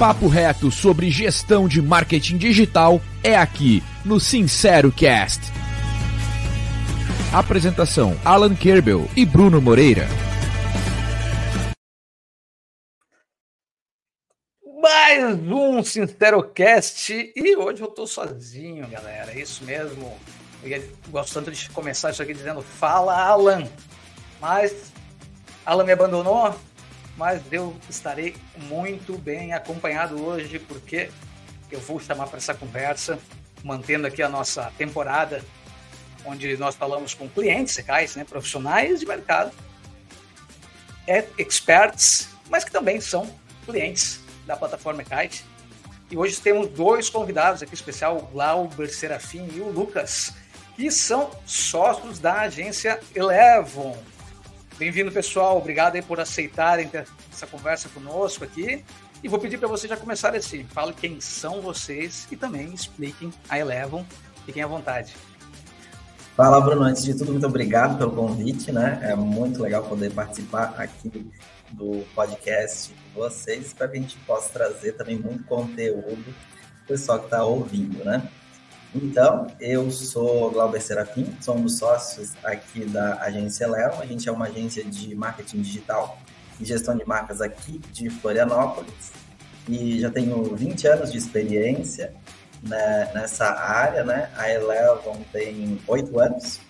papo reto sobre gestão de marketing digital é aqui no Sincero Cast. Apresentação: Alan Kerbel e Bruno Moreira. Mais um Sincerocast e hoje eu tô sozinho, galera. É isso mesmo. Eu gosto tanto de começar isso aqui dizendo Fala, Alan. Mas Alan me abandonou, mas eu estarei muito bem acompanhado hoje porque eu vou chamar para essa conversa, mantendo aqui a nossa temporada, onde nós falamos com clientes secais, né, profissionais de mercado, é, experts, mas que também são clientes da plataforma Kite. E hoje temos dois convidados aqui especial, o Glauber Serafim e o Lucas, que são sócios da agência Elevon. Bem-vindo, pessoal. Obrigado aí por aceitarem ter essa conversa conosco aqui. E vou pedir para vocês já começarem assim. Fale quem são vocês e também expliquem a Elevon. Fiquem à vontade. Fala, Bruno. Antes de tudo, muito obrigado pelo convite, né? É muito legal poder participar aqui do podcast de vocês para que a gente possa trazer também muito conteúdo para o pessoal que está ouvindo, né? Então, eu sou Glauber Serafim, sou dos sócios aqui da agência Léo. A gente é uma agência de marketing digital e gestão de marcas aqui de Florianópolis. E já tenho 20 anos de experiência né, nessa área, né? A Elevon tem 8 anos.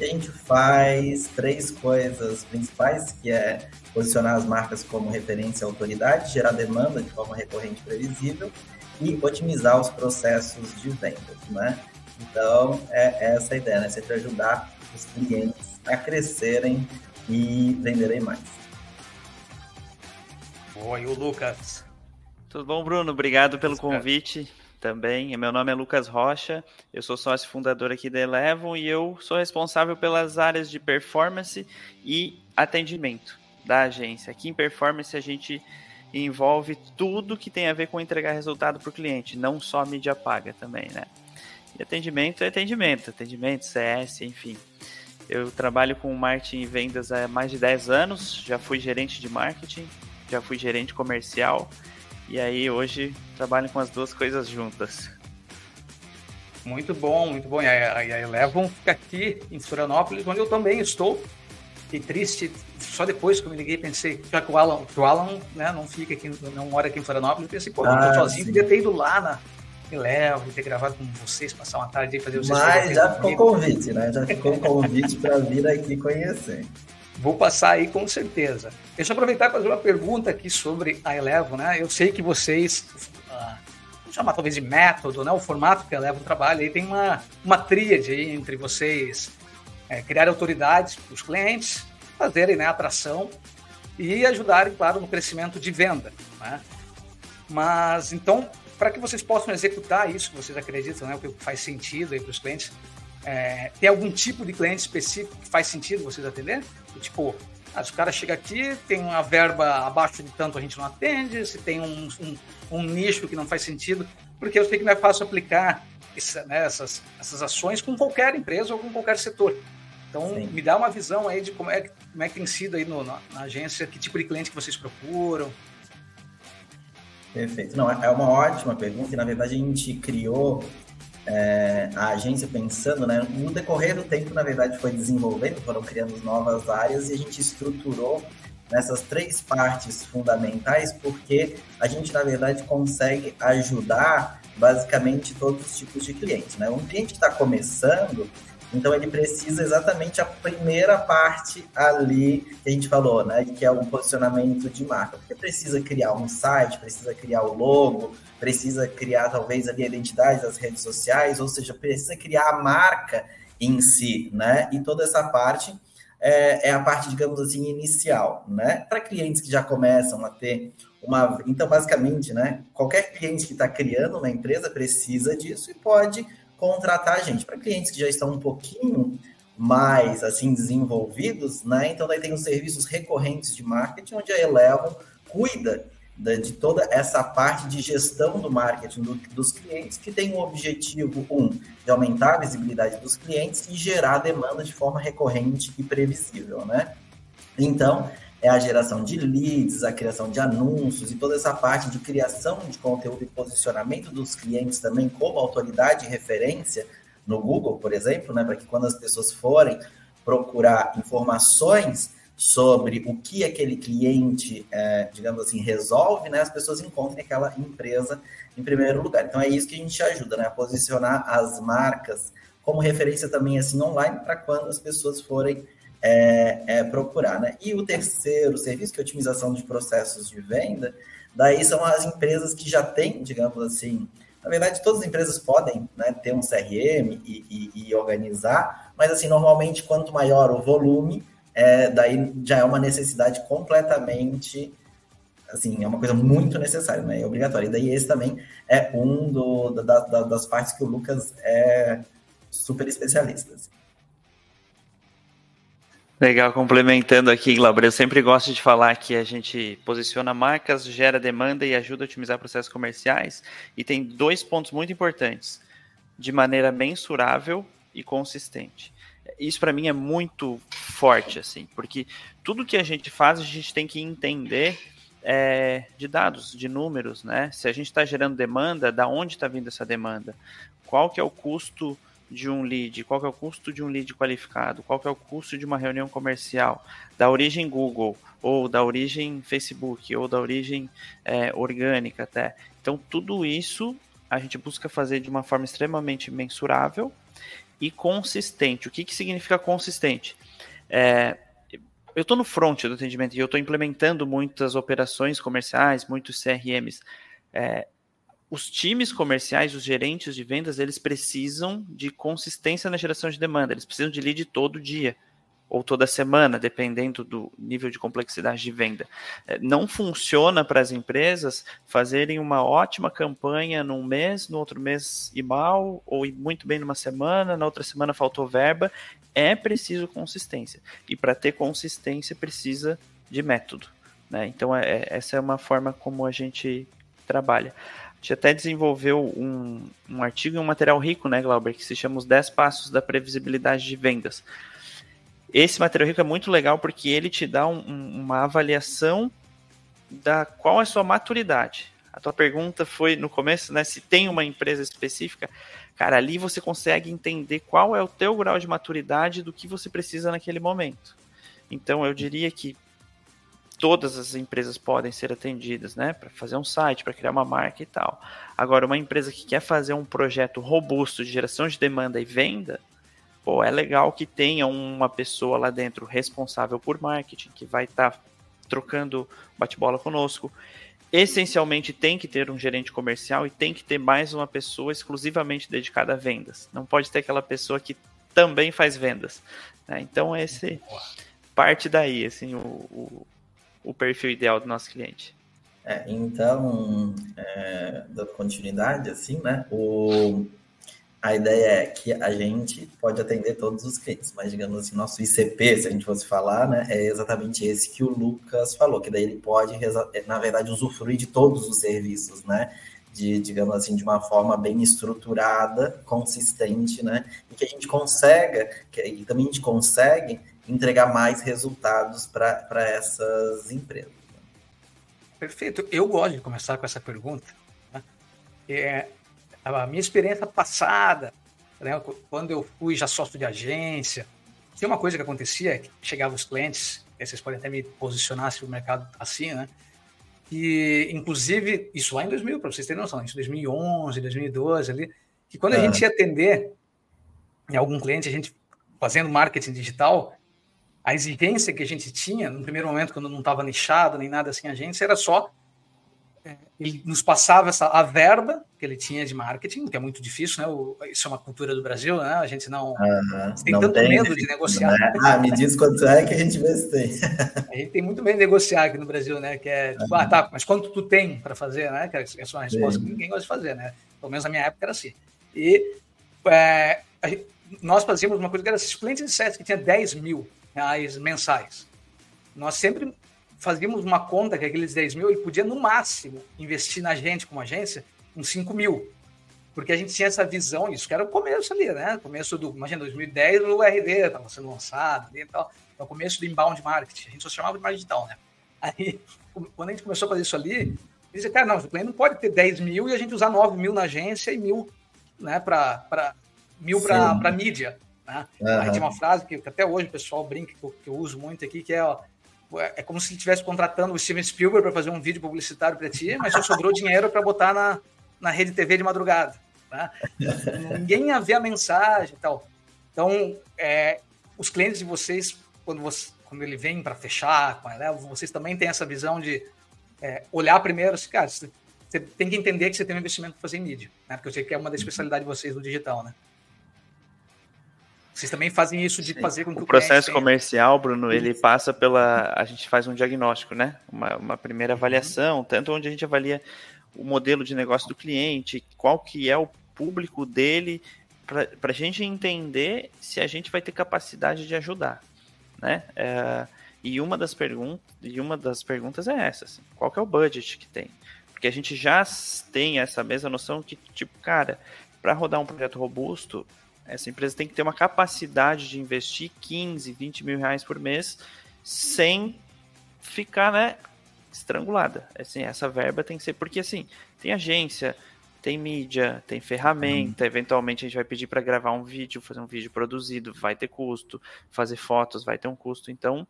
E a gente faz três coisas principais, que é posicionar as marcas como referência e autoridade, gerar demanda de forma recorrente e previsível e otimizar os processos de vendas, né? Então, é essa a ideia, né? Sempre ajudar os clientes a crescerem e venderem mais. Oi, o Lucas. Tudo bom, Bruno? Obrigado pelo convite também. Meu nome é Lucas Rocha, eu sou sócio fundador aqui da Elevon e eu sou responsável pelas áreas de performance e atendimento da agência. Aqui em performance a gente envolve tudo que tem a ver com entregar resultado para o cliente, não só mídia paga também, né? E atendimento é atendimento, atendimento, CS, enfim. Eu trabalho com marketing e vendas há mais de 10 anos, já fui gerente de marketing, já fui gerente comercial, e aí hoje trabalho com as duas coisas juntas. Muito bom, muito bom. E a, Elevon fica aqui em Florianópolis, onde eu também estou. Fiquei triste só depois que eu me liguei pensei, já que o Alan, que o Alan né, não fica aqui, não mora aqui em Florianópolis, eu pensei, pô, ah, eu tô ah, sozinho, podia ter ido lá na Elevo, ter gravado com vocês, passar uma tarde e fazer os Mas já ficou convite, né? Já ficou convite para vir aqui conhecer. Vou passar aí com certeza. Deixa eu aproveitar e fazer uma pergunta aqui sobre a Elevo, né? Eu sei que vocês, uh, vamos chamar talvez de método, né? O formato que a Elevo trabalha, aí tem uma, uma tríade aí entre vocês é, criar autoridades para os clientes, fazerem né, atração e ajudarem, claro, no crescimento de venda. Né? Mas então, para que vocês possam executar isso que vocês acreditam, né, o que faz sentido para os clientes, é, tem algum tipo de cliente específico que faz sentido vocês atender? Tipo, ah, se o cara chega aqui, tem uma verba abaixo de tanto a gente não atende, se tem um, um, um nicho que não faz sentido, porque eu sei que não é fácil aplicar essa, né, essas, essas ações com qualquer empresa ou com qualquer setor. Então, Sim. me dá uma visão aí de como é, como é que tem sido aí no, na, na, agência, que tipo de cliente que vocês procuram. Perfeito. Não, é uma ótima pergunta e, na verdade, a gente criou é, a agência pensando, né? No decorrer do tempo, na verdade, foi desenvolvendo, foram criando novas áreas e a gente estruturou nessas três partes fundamentais, porque a gente, na verdade, consegue ajudar basicamente todos os tipos de clientes, né? Um cliente que está começando, então ele precisa exatamente a primeira parte ali que a gente falou, né? Que é o posicionamento de marca. Porque precisa criar um site, precisa criar o logo, precisa criar talvez ali a identidade das redes sociais, ou seja, precisa criar a marca em si, né? E toda essa parte é, é a parte, digamos assim, inicial, né? Para clientes que já começam a ter uma. Então, basicamente, né? Qualquer cliente que está criando uma empresa precisa disso e pode contratar gente. Para clientes que já estão um pouquinho mais assim desenvolvidos, né? Então daí tem os serviços recorrentes de marketing, onde a Elevo cuida de, de toda essa parte de gestão do marketing do, dos clientes, que tem o objetivo, um, de aumentar a visibilidade dos clientes e gerar demanda de forma recorrente e previsível, né? Então, é a geração de leads, a criação de anúncios e toda essa parte de criação de conteúdo e posicionamento dos clientes também como autoridade e referência no Google, por exemplo, né, para que quando as pessoas forem procurar informações sobre o que aquele cliente, é, digamos assim, resolve, né, as pessoas encontrem aquela empresa em primeiro lugar. Então é isso que a gente ajuda, né, a posicionar as marcas como referência também assim online para quando as pessoas forem é, é, procurar, né? E o terceiro serviço, que é otimização de processos de venda, daí são as empresas que já têm, digamos assim, na verdade, todas as empresas podem né, ter um CRM e, e, e, organizar, mas assim, normalmente, quanto maior o volume, é, daí já é uma necessidade completamente assim, é uma coisa muito necessária, né? É obrigatória. E daí esse também é um do, da, da, das partes que o Lucas é super especialista. Assim. Legal, complementando aqui, Glauber, eu sempre gosto de falar que a gente posiciona marcas, gera demanda e ajuda a otimizar processos comerciais. E tem dois pontos muito importantes: de maneira mensurável e consistente. Isso para mim é muito forte, assim, porque tudo que a gente faz, a gente tem que entender é, de dados, de números, né? Se a gente está gerando demanda, da onde está vindo essa demanda? Qual que é o custo de um lead, qual é o custo de um lead qualificado, qual é o custo de uma reunião comercial, da origem Google, ou da origem Facebook, ou da origem é, orgânica até. Então, tudo isso a gente busca fazer de uma forma extremamente mensurável e consistente. O que, que significa consistente? É, eu estou no front do atendimento e eu estou implementando muitas operações comerciais, muitos CRMs. É, os times comerciais, os gerentes de vendas, eles precisam de consistência na geração de demanda, eles precisam de lead todo dia ou toda semana, dependendo do nível de complexidade de venda. É, não funciona para as empresas fazerem uma ótima campanha num mês, no outro mês ir mal, ou muito bem numa semana, na outra semana faltou verba. É preciso consistência. E para ter consistência precisa de método. Né? Então, é, é essa é uma forma como a gente trabalha gente até desenvolveu um, um artigo e um material rico, né, Glauber, que se chama Os 10 Passos da Previsibilidade de Vendas. Esse material rico é muito legal porque ele te dá um, uma avaliação da qual é a sua maturidade. A tua pergunta foi no começo, né, se tem uma empresa específica. Cara, ali você consegue entender qual é o teu grau de maturidade do que você precisa naquele momento. Então, eu diria que todas as empresas podem ser atendidas, né? Para fazer um site, para criar uma marca e tal. Agora, uma empresa que quer fazer um projeto robusto de geração de demanda e venda, pô, é legal que tenha uma pessoa lá dentro responsável por marketing, que vai estar tá trocando bate-bola conosco. Essencialmente tem que ter um gerente comercial e tem que ter mais uma pessoa exclusivamente dedicada a vendas. Não pode ter aquela pessoa que também faz vendas. Né? Então esse parte daí, assim, o, o, o perfil ideal do nosso cliente. É, então, é, dando continuidade, assim, né? O, a ideia é que a gente pode atender todos os clientes, mas digamos assim, nosso ICP, se a gente fosse falar, né, é exatamente esse que o Lucas falou, que daí ele pode, na verdade, usufruir de todos os serviços, né? De, digamos assim, de uma forma bem estruturada, consistente, né? E que a gente consegue, que, e também a gente consegue entregar mais resultados para essas empresas. Perfeito. Eu gosto de começar com essa pergunta. Né? É, a minha experiência passada, né, quando eu fui já sócio de agência, tinha uma coisa que acontecia, que chegavam os clientes, vocês podem até me posicionar se o mercado tá assim, né? E, inclusive, isso lá em 2000, para vocês terem noção, isso em 2011, 2012 ali, que quando a gente ia atender algum cliente, a gente fazendo marketing digital, a exigência que a gente tinha, no primeiro momento, quando não estava nichado nem nada assim, a agência, era só. É, ele nos passava essa, a verba que ele tinha de marketing, que é muito difícil, né? O, isso é uma cultura do Brasil, né? A gente não uhum, tem não tanto tem, medo de negociar. Né? Ah, me diz quanto é que a gente vê se tem. a gente tem muito medo de negociar aqui no Brasil, né? Que é, tipo, ah, tá, mas quanto tu tem para fazer, né? Que essa é uma resposta Sim. que ninguém gosta de fazer, né? Pelo menos na minha época era assim. E é, gente, nós fazíamos uma coisa que era clientes de sete que tinha 10 mil reais mensais. Nós sempre fazíamos uma conta que aqueles 10 mil, ele podia no máximo investir na gente como agência uns 5 mil. porque a gente tinha essa visão, isso que era o começo ali, né? Começo do, imagina, 2010 o RD estava sendo lançado e tal, é o começo do inbound marketing, a gente só chamava de marketing digital, né? Aí, quando a gente começou a fazer isso ali, dizia, cara, não, o cliente não pode ter 10 mil e a gente usar 9 mil na agência e mil, né, para mil para mídia. Né? Uhum. Aí tinha uma frase que, até hoje o pessoal brinca, que eu, que eu uso muito aqui, que é, ó, é como se estivesse contratando o Steven Spielberg para fazer um vídeo publicitário para ti, mas só sobrou dinheiro para botar na, na rede TV de madrugada. Tá? Ninguém ia ver a mensagem e tal. Então, é, os clientes de vocês, quando, você, quando ele vem para fechar com a Elevo, vocês também têm essa visão de é, olhar primeiro, assim, cara, você, tem que entender que você tem um investimento para fazer em mídia, né? porque eu sei que é uma da especialidade de vocês no digital, né? Vocês também fazem isso de Sim. fazer com que o, o processo comercial, Bruno, ele passa pela. A gente faz um diagnóstico, né? Uma, uma primeira avaliação, uhum. tanto onde a gente avalia o modelo de negócio do cliente, qual que é o público dele, para a gente entender se a gente vai ter capacidade de ajudar, né? É, e uma das perguntas, e uma das perguntas é essa, assim, qual que é o budget que tem? Porque a gente já tem essa mesma noção que, tipo, cara, para rodar um projeto robusto, essa empresa tem que ter uma capacidade de investir 15, 20 mil reais por mês sem ficar, né, estrangulada. Assim, essa verba tem que ser, porque assim, tem agência, tem mídia, tem ferramenta, uhum. eventualmente a gente vai pedir para gravar um vídeo, fazer um vídeo produzido, vai ter custo, fazer fotos vai ter um custo, então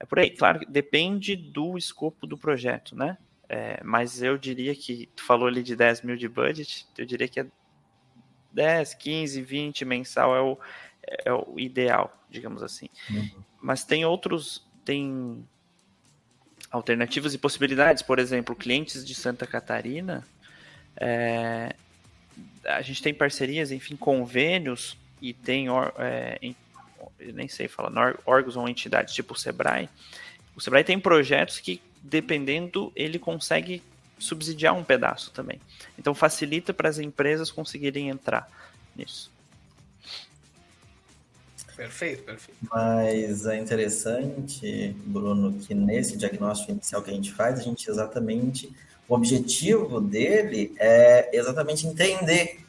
é por aí. Claro, depende do escopo do projeto, né? É, mas eu diria que, tu falou ali de 10 mil de budget, eu diria que é 10, 15, 20 mensal é o, é o ideal, digamos assim. Uhum. Mas tem outros, tem alternativas e possibilidades, por exemplo, clientes de Santa Catarina, é, a gente tem parcerias, enfim, convênios e tem, é, em, nem sei falar, órgãos ou entidades tipo o Sebrae. O Sebrae tem projetos que, dependendo, ele consegue subsidiar um pedaço também. Então facilita para as empresas conseguirem entrar nisso. Perfeito, perfeito. Mas é interessante, Bruno, que nesse diagnóstico inicial que a gente faz, a gente exatamente o objetivo dele é exatamente entender,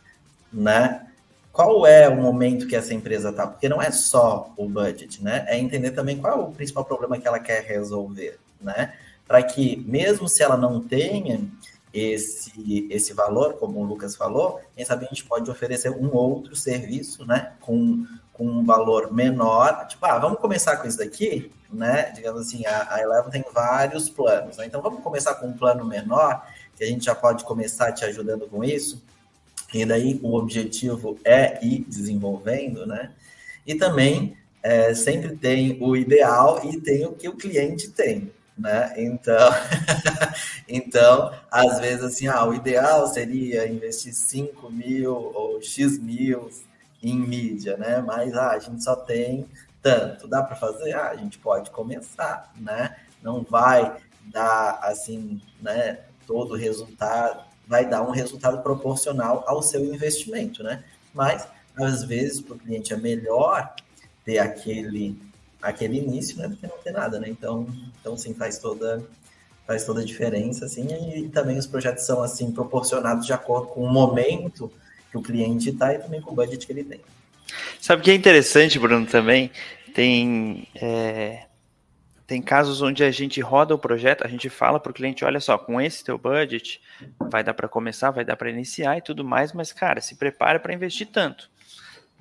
né? Qual é o momento que essa empresa está? Porque não é só o budget, né? É entender também qual é o principal problema que ela quer resolver, né? Para que, mesmo se ela não tenha esse, esse valor, como o Lucas falou, quem sabe a gente pode oferecer um outro serviço, né, com, com um valor menor, tipo, ah, vamos começar com isso daqui, né, digamos assim, a, a Eleven tem vários planos, né? então vamos começar com um plano menor, que a gente já pode começar te ajudando com isso, e daí o objetivo é ir desenvolvendo, né, e também é, sempre tem o ideal e tem o que o cliente tem, né? Então, então, às vezes, assim, ah, o ideal seria investir 5 mil ou X mil em mídia, né? Mas ah, a gente só tem tanto. Dá para fazer? Ah, a gente pode começar, né? Não vai dar, assim, né, todo o resultado, vai dar um resultado proporcional ao seu investimento, né? Mas, às vezes, para o cliente é melhor ter aquele aquele início, né, do que não ter nada, né? Então, então sim, faz toda faz toda a diferença, assim, e também os projetos são, assim, proporcionados de acordo com o momento que o cliente está e também com o budget que ele tem. Sabe o que é interessante, Bruno, também? Tem, é, tem casos onde a gente roda o projeto, a gente fala para o cliente, olha só, com esse teu budget, vai dar para começar, vai dar para iniciar e tudo mais, mas, cara, se prepara para investir tanto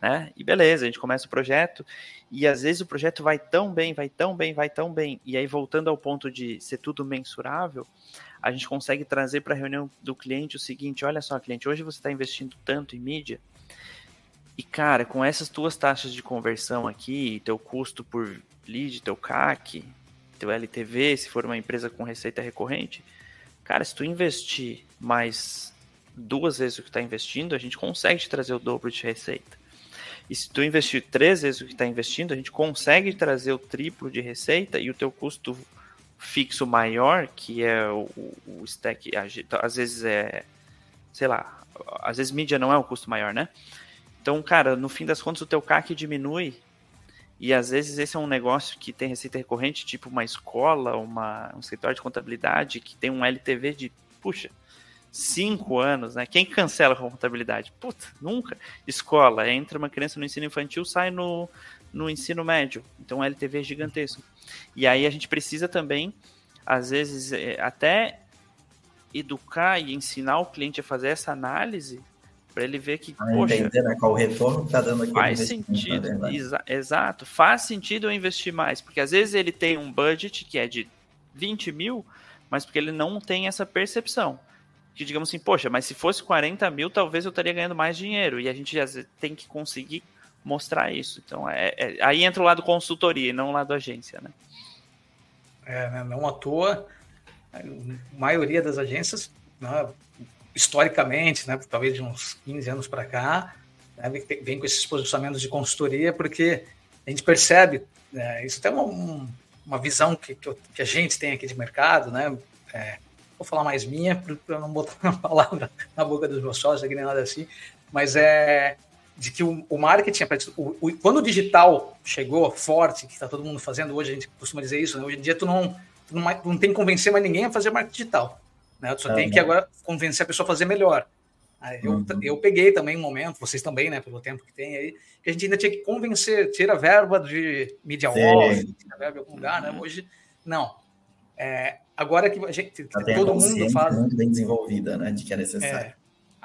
né? E beleza, a gente começa o projeto e às vezes o projeto vai tão bem, vai tão bem, vai tão bem. E aí voltando ao ponto de ser tudo mensurável, a gente consegue trazer para a reunião do cliente o seguinte: olha só, cliente, hoje você está investindo tanto em mídia. E cara, com essas tuas taxas de conversão aqui, teu custo por lead, teu CAC, teu LTV, se for uma empresa com receita recorrente, cara, se tu investir mais duas vezes o que está investindo, a gente consegue te trazer o dobro de receita. E se tu investir três vezes o que está investindo, a gente consegue trazer o triplo de receita e o teu custo fixo maior, que é o, o stack, às vezes é, sei lá, às vezes mídia não é o custo maior, né? Então, cara, no fim das contas o teu CAC diminui e às vezes esse é um negócio que tem receita recorrente, tipo uma escola, uma, um escritório de contabilidade que tem um LTV de, puxa, cinco anos, né? Quem cancela com contabilidade? Puta, nunca. Escola, entra uma criança no ensino infantil, sai no, no ensino médio. Então, LTV é gigantesco. E aí a gente precisa também, às vezes, é, até educar e ensinar o cliente a fazer essa análise para ele ver que, ah, poxa, entender, né, qual o retorno que está dando aqui. Faz sentido, exa exato, faz sentido eu investir mais, porque às vezes ele tem um budget que é de 20 mil, mas porque ele não tem essa percepção. Que digamos assim, poxa, mas se fosse 40 mil, talvez eu estaria ganhando mais dinheiro. E a gente tem que conseguir mostrar isso. Então, é, é, aí entra o lado consultoria e não o lado agência, né? É, né, não à toa, a maioria das agências, né, historicamente, né, talvez de uns 15 anos para cá, né, vem com esses posicionamentos de consultoria, porque a gente percebe, né, isso tem uma, uma visão que, que, a gente tem aqui de mercado, né, é, vou falar mais minha, para não botar uma palavra na boca dos meus sócios, nem nada assim, mas é de que o, o marketing, o, o, quando o digital chegou forte, que está todo mundo fazendo hoje, a gente costuma dizer isso, né? hoje em dia tu não, tu não, tu não, tem que convencer mais ninguém a fazer marketing digital, né? Tu só tem que agora convencer a pessoa a fazer melhor. Eu, uhum. eu peguei também um momento, vocês também, né, pelo tempo que tem aí, que a gente ainda tinha que convencer, tira verba de media off, tira verba em algum lugar, né? Hoje, não. É, agora que, a gente, que todo mundo faz. muito bem desenvolvida, né, de que é necessário. É,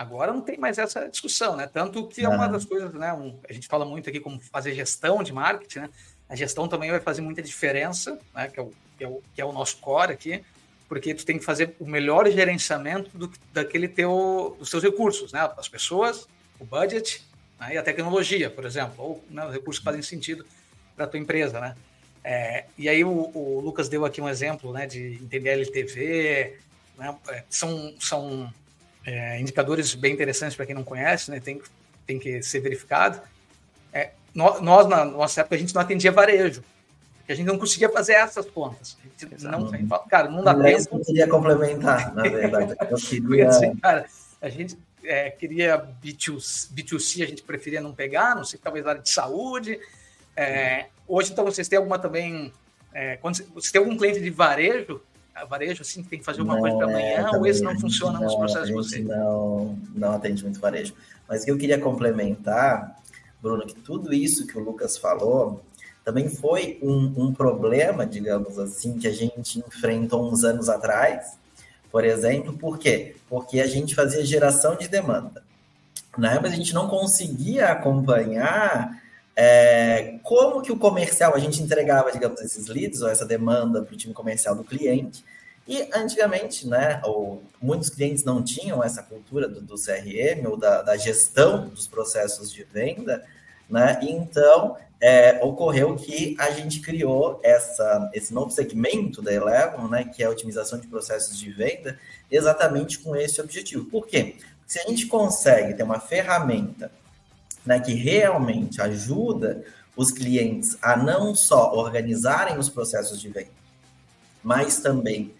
Agora não tem mais essa discussão, né? Tanto que é uma das coisas, né? Um, a gente fala muito aqui como fazer gestão de marketing, né? A gestão também vai fazer muita diferença, né? Que é o, que é o, que é o nosso core aqui, porque tu tem que fazer o melhor gerenciamento do, daquele teu, dos seus recursos, né? As pessoas, o budget né? e a tecnologia, por exemplo, ou né, os recursos que fazem sentido para tua empresa, né? É, e aí o, o, Lucas deu aqui um exemplo, né? De entender LTV, né? É, são, são é, indicadores bem interessantes para quem não conhece, né? Tem, tem que ser verificado. É, nós, na nossa época, a gente não atendia varejo, a gente não conseguia fazer essas contas. Não, cara, não dá Mas tempo. Eu queria complementar, na verdade. Eu queria... Assim, cara, a gente é, queria B2, B2C, a gente preferia não pegar, não sei, talvez área de saúde. É, hoje, então, vocês têm alguma também. É, quando você tem algum cliente de varejo, varejo, assim, tem que fazer uma não, coisa para amanhã, é, ou esse não funciona não, nos processos de vocês? Não, não atende muito varejo. Mas o que eu queria complementar, Bruno, que tudo isso que o Lucas falou também foi um, um problema, digamos assim, que a gente enfrentou uns anos atrás, por exemplo, por quê? Porque a gente fazia geração de demanda, né? mas a gente não conseguia acompanhar é, como que o comercial, a gente entregava, digamos, esses leads ou essa demanda para o time comercial do cliente, e antigamente, né, ou, muitos clientes não tinham essa cultura do, do CRM ou da, da, gestão dos processos de venda, né, então é, ocorreu que a gente criou essa, esse novo segmento da Eleven, né, que é a otimização de processos de venda, exatamente com esse objetivo. Por quê? Se a gente consegue ter uma ferramenta né, que realmente ajuda os clientes a não só organizarem os processos de venda, mas também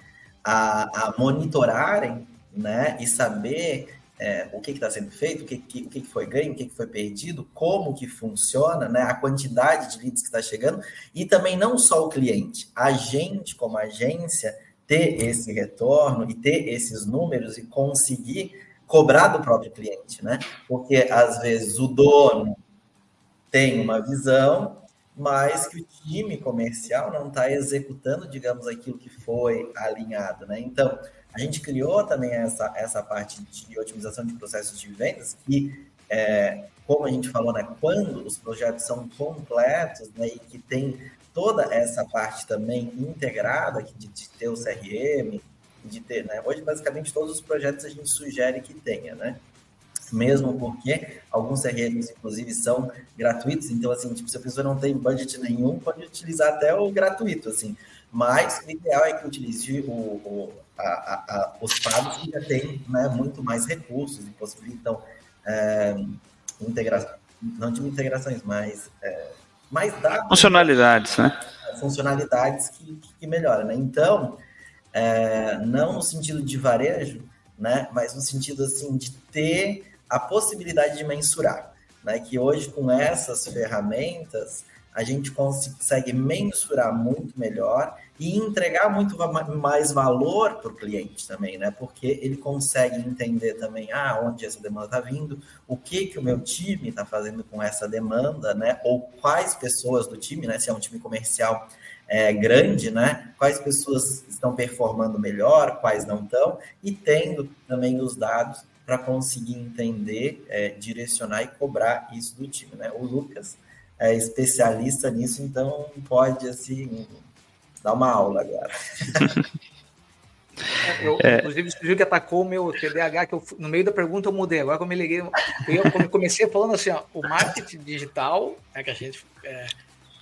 a, a monitorarem né, e saber é, o que está sendo feito, o, que, que, o que, foi ganho, o que, que foi perdido, como que funciona, né, a quantidade de leads que está chegando, e também não só o cliente, a gente, como agência, ter esse retorno e ter esses números e conseguir cobrar do próprio cliente, né? Porque às vezes o dono tem uma visão, mas que o time comercial não está executando, digamos, aquilo que foi alinhado, né? Então, a gente criou também essa, essa parte de otimização de processos de vendas, que, é, como a gente falou, né, quando os projetos são completos né, e que tem toda essa parte também integrada de, de ter o CRM, de ter, né? Hoje, basicamente, todos os projetos a gente sugere que tenha, né? Mesmo porque alguns CRMs, inclusive, são gratuitos. Então, assim, tipo, se a pessoa não tem budget nenhum, pode utilizar até o gratuito, assim. Mas o ideal é que utilize o, o a, a, os pagos que já têm né, muito mais recursos e possibilitam é, integração, não de integrações, mas é, mais dados. Funcionalidades, né? Funcionalidades que, que melhoram, né? Então, é, não no sentido de varejo, né, mas no sentido assim de ter a possibilidade de mensurar, né, que hoje com essas ferramentas a gente consegue mensurar muito melhor e entregar muito mais valor para o cliente também, né? Porque ele consegue entender também ah, onde essa demanda está vindo, o que que o meu time está fazendo com essa demanda, né? Ou quais pessoas do time, né? Se é um time comercial é, grande, né? Quais pessoas estão performando melhor, quais não estão, e tendo também os dados para conseguir entender, é, direcionar e cobrar isso do time, né? O Lucas é especialista nisso, então pode assim dar uma aula agora. Eu, é. Inclusive, o que atacou o meu TDAH, que eu, no meio da pergunta eu mudei. Agora, como eu me liguei, eu comecei falando assim: ó, o marketing digital, é que a gente, é,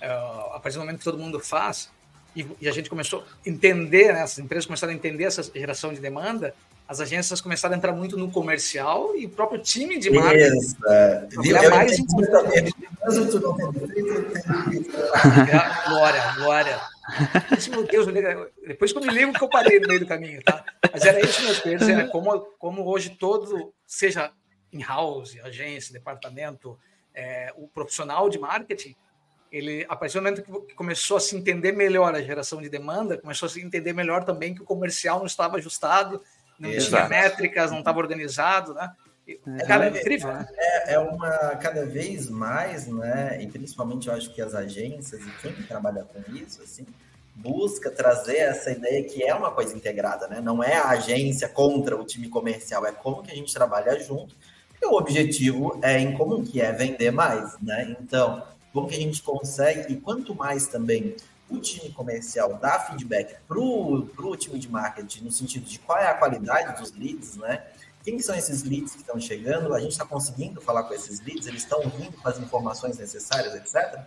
a partir do momento que todo mundo faz, e, e a gente começou a entender, né, as empresas começaram a entender essa geração de demanda, as agências começaram a entrar muito no comercial e o próprio time de marketing Isso, é. é mais importante. Glória, glória. Isso, meu Deus, depois que eu me lembro que eu parei no meio do caminho, tá? Mas era isso mesmo, quer dizer, como, como hoje todo, seja in-house, agência, departamento, é, o profissional de marketing, ele, a partir do momento que começou a se entender melhor a geração de demanda, começou a se entender melhor também que o comercial não estava ajustado, não Exato. tinha métricas, não estava organizado, né? É, cara, é incrível, né? É, é, uma cada vez mais, né? E principalmente eu acho que as agências e quem trabalha com isso, assim, busca trazer essa ideia que é uma coisa integrada, né? Não é a agência contra o time comercial, é como que a gente trabalha junto. E o objetivo é em comum, que é vender mais, né? Então, como que a gente consegue, e quanto mais também o time comercial dá feedback para o time de marketing, no sentido de qual é a qualidade dos leads, né? Quem são esses leads que estão chegando? A gente está conseguindo falar com esses leads? Eles estão vindo com as informações necessárias, etc.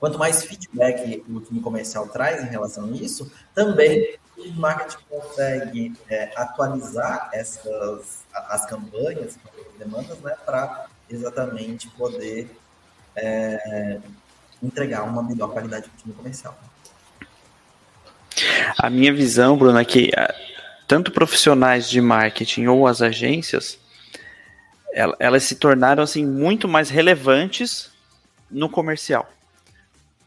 Quanto mais feedback o time comercial traz em relação a isso, também o marketing consegue é, atualizar essas as campanhas, as demandas, né, para exatamente poder é, entregar uma melhor qualidade para o time comercial. A minha visão, Bruno, é que ah, tanto profissionais de marketing ou as agências, elas se tornaram assim muito mais relevantes no comercial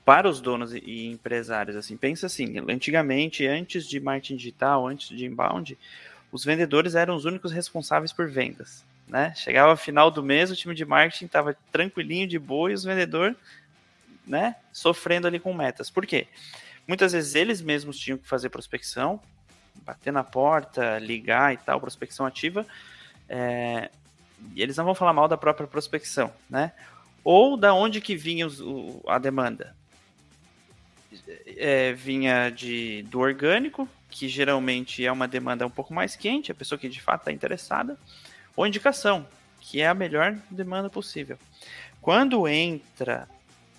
para os donos e empresários. Assim, pensa assim, antigamente, antes de marketing digital, antes de inbound, os vendedores eram os únicos responsáveis por vendas. Né? Chegava final do mês, o time de marketing estava tranquilinho, de boa, e os vendedores né, sofrendo ali com metas. Por quê? Muitas vezes eles mesmos tinham que fazer prospecção, bater na porta, ligar e tal, prospecção ativa, é, e eles não vão falar mal da própria prospecção, né? Ou da onde que vinha os, o, a demanda? É, vinha de, do orgânico, que geralmente é uma demanda um pouco mais quente, a pessoa que de fato está interessada, ou indicação, que é a melhor demanda possível. Quando entra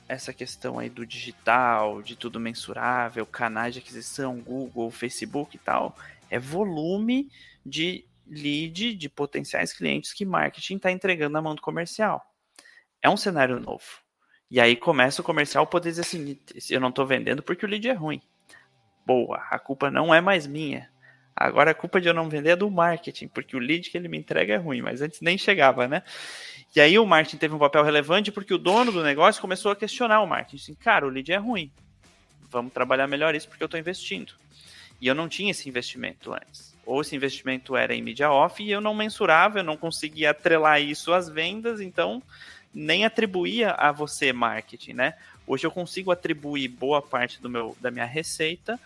essa questão aí do digital, de tudo mensurável, canais de aquisição, Google, Facebook e tal, é volume de lead de potenciais clientes que marketing está entregando na mão do comercial. É um cenário novo. E aí começa o comercial poder dizer assim: eu não estou vendendo porque o lead é ruim. Boa, a culpa não é mais minha. Agora a culpa de eu não vender é do marketing, porque o lead que ele me entrega é ruim, mas antes nem chegava, né? E aí o marketing teve um papel relevante porque o dono do negócio começou a questionar o marketing. Assim, cara, o lead é ruim. Vamos trabalhar melhor isso porque eu estou investindo. E eu não tinha esse investimento antes. Ou esse investimento era em mídia off e eu não mensurava, eu não conseguia atrelar isso às vendas, então nem atribuía a você marketing, né? Hoje eu consigo atribuir boa parte do meu, da minha receita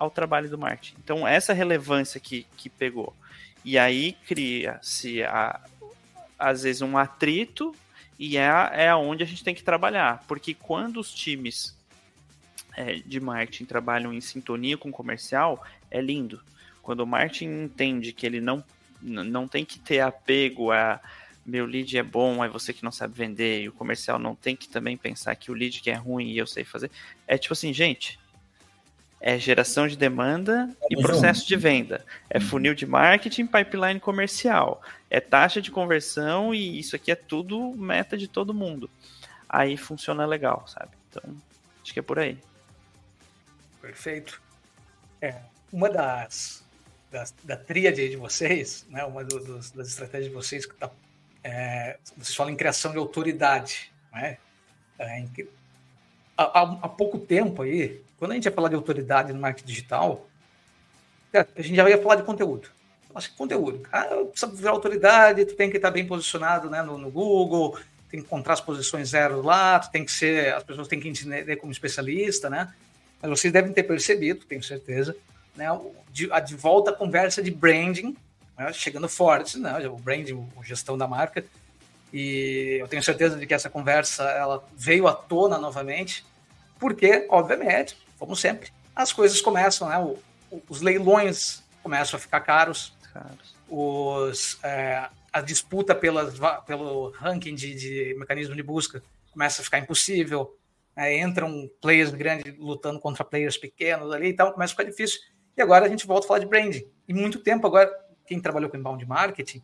ao trabalho do marketing. Então, essa relevância que, que pegou. E aí cria-se às vezes, um atrito e é, é onde a gente tem que trabalhar. Porque quando os times é, de marketing trabalham em sintonia com o comercial, é lindo. Quando o marketing entende que ele não, não tem que ter apego a meu lead é bom, é você que não sabe vender, e o comercial não tem que também pensar que o lead que é ruim e eu sei fazer. É tipo assim, gente, é geração de demanda e processo de venda. É funil de marketing, pipeline comercial. É taxa de conversão e isso aqui é tudo meta de todo mundo. Aí funciona legal, sabe? Então, acho que é por aí. Perfeito. É, uma das, das da tríade de vocês, né, uma do, dos, das estratégias de vocês que tá, é, vocês falam em criação de autoridade, né? É, em, há, há, pouco tempo aí, quando a gente ia falar de autoridade no marketing digital, a gente já ia falar de conteúdo. Conteúdo. Cara, precisa virar autoridade, tu tem que estar bem posicionado né, no, no, Google, tem que encontrar as posições zero lá, tu tem que ser, as pessoas têm que entender como especialista, né? Mas vocês devem ter percebido, tenho certeza, né, de, a de volta a conversa de branding, né, chegando forte, né, o branding, a gestão da marca, e eu tenho certeza de que essa conversa ela veio à tona novamente, porque, obviamente, como sempre, as coisas começam, né? O, os leilões começam a ficar caros, caros. Os, é, a disputa pelas, pelo ranking de, de mecanismo de busca começa a ficar impossível. É, entram players grandes lutando contra players pequenos ali, então começa a ficar difícil. E agora a gente volta a falar de branding. E muito tempo agora, quem trabalhou com inbound marketing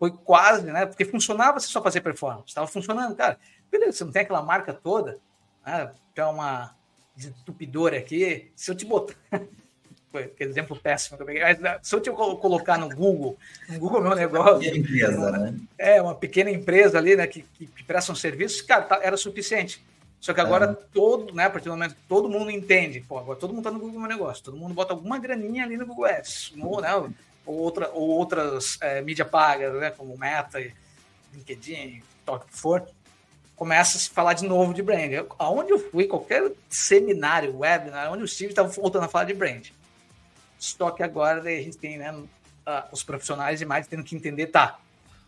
foi quase, né? Porque funcionava se só fazer performance. Estava funcionando, cara. Beleza, você não tem aquela marca toda, né? é uma desentupidora aqui. Se eu te botar. que exemplo péssimo que eu peguei. Mas, se eu te colocar no Google, no Google meu negócio. Uma empresa, né? É, uma pequena empresa ali, né? Que, que, que presta um serviço, cara, tá, era suficiente. Só que agora é. todo, né, a partir do momento que todo mundo entende, pô, agora todo mundo tá no Google Meu Negócio, todo mundo bota alguma graninha ali no Google Ads, no, né, ou, outra, ou outras é, mídia pagas, né, como Meta, LinkedIn, toque que for, começa a se falar de novo de brand. Eu, aonde eu fui, qualquer seminário, webinar, onde eu estive, estava voltando a falar de brand. Só que agora a gente tem né, os profissionais de mais tendo que entender, tá,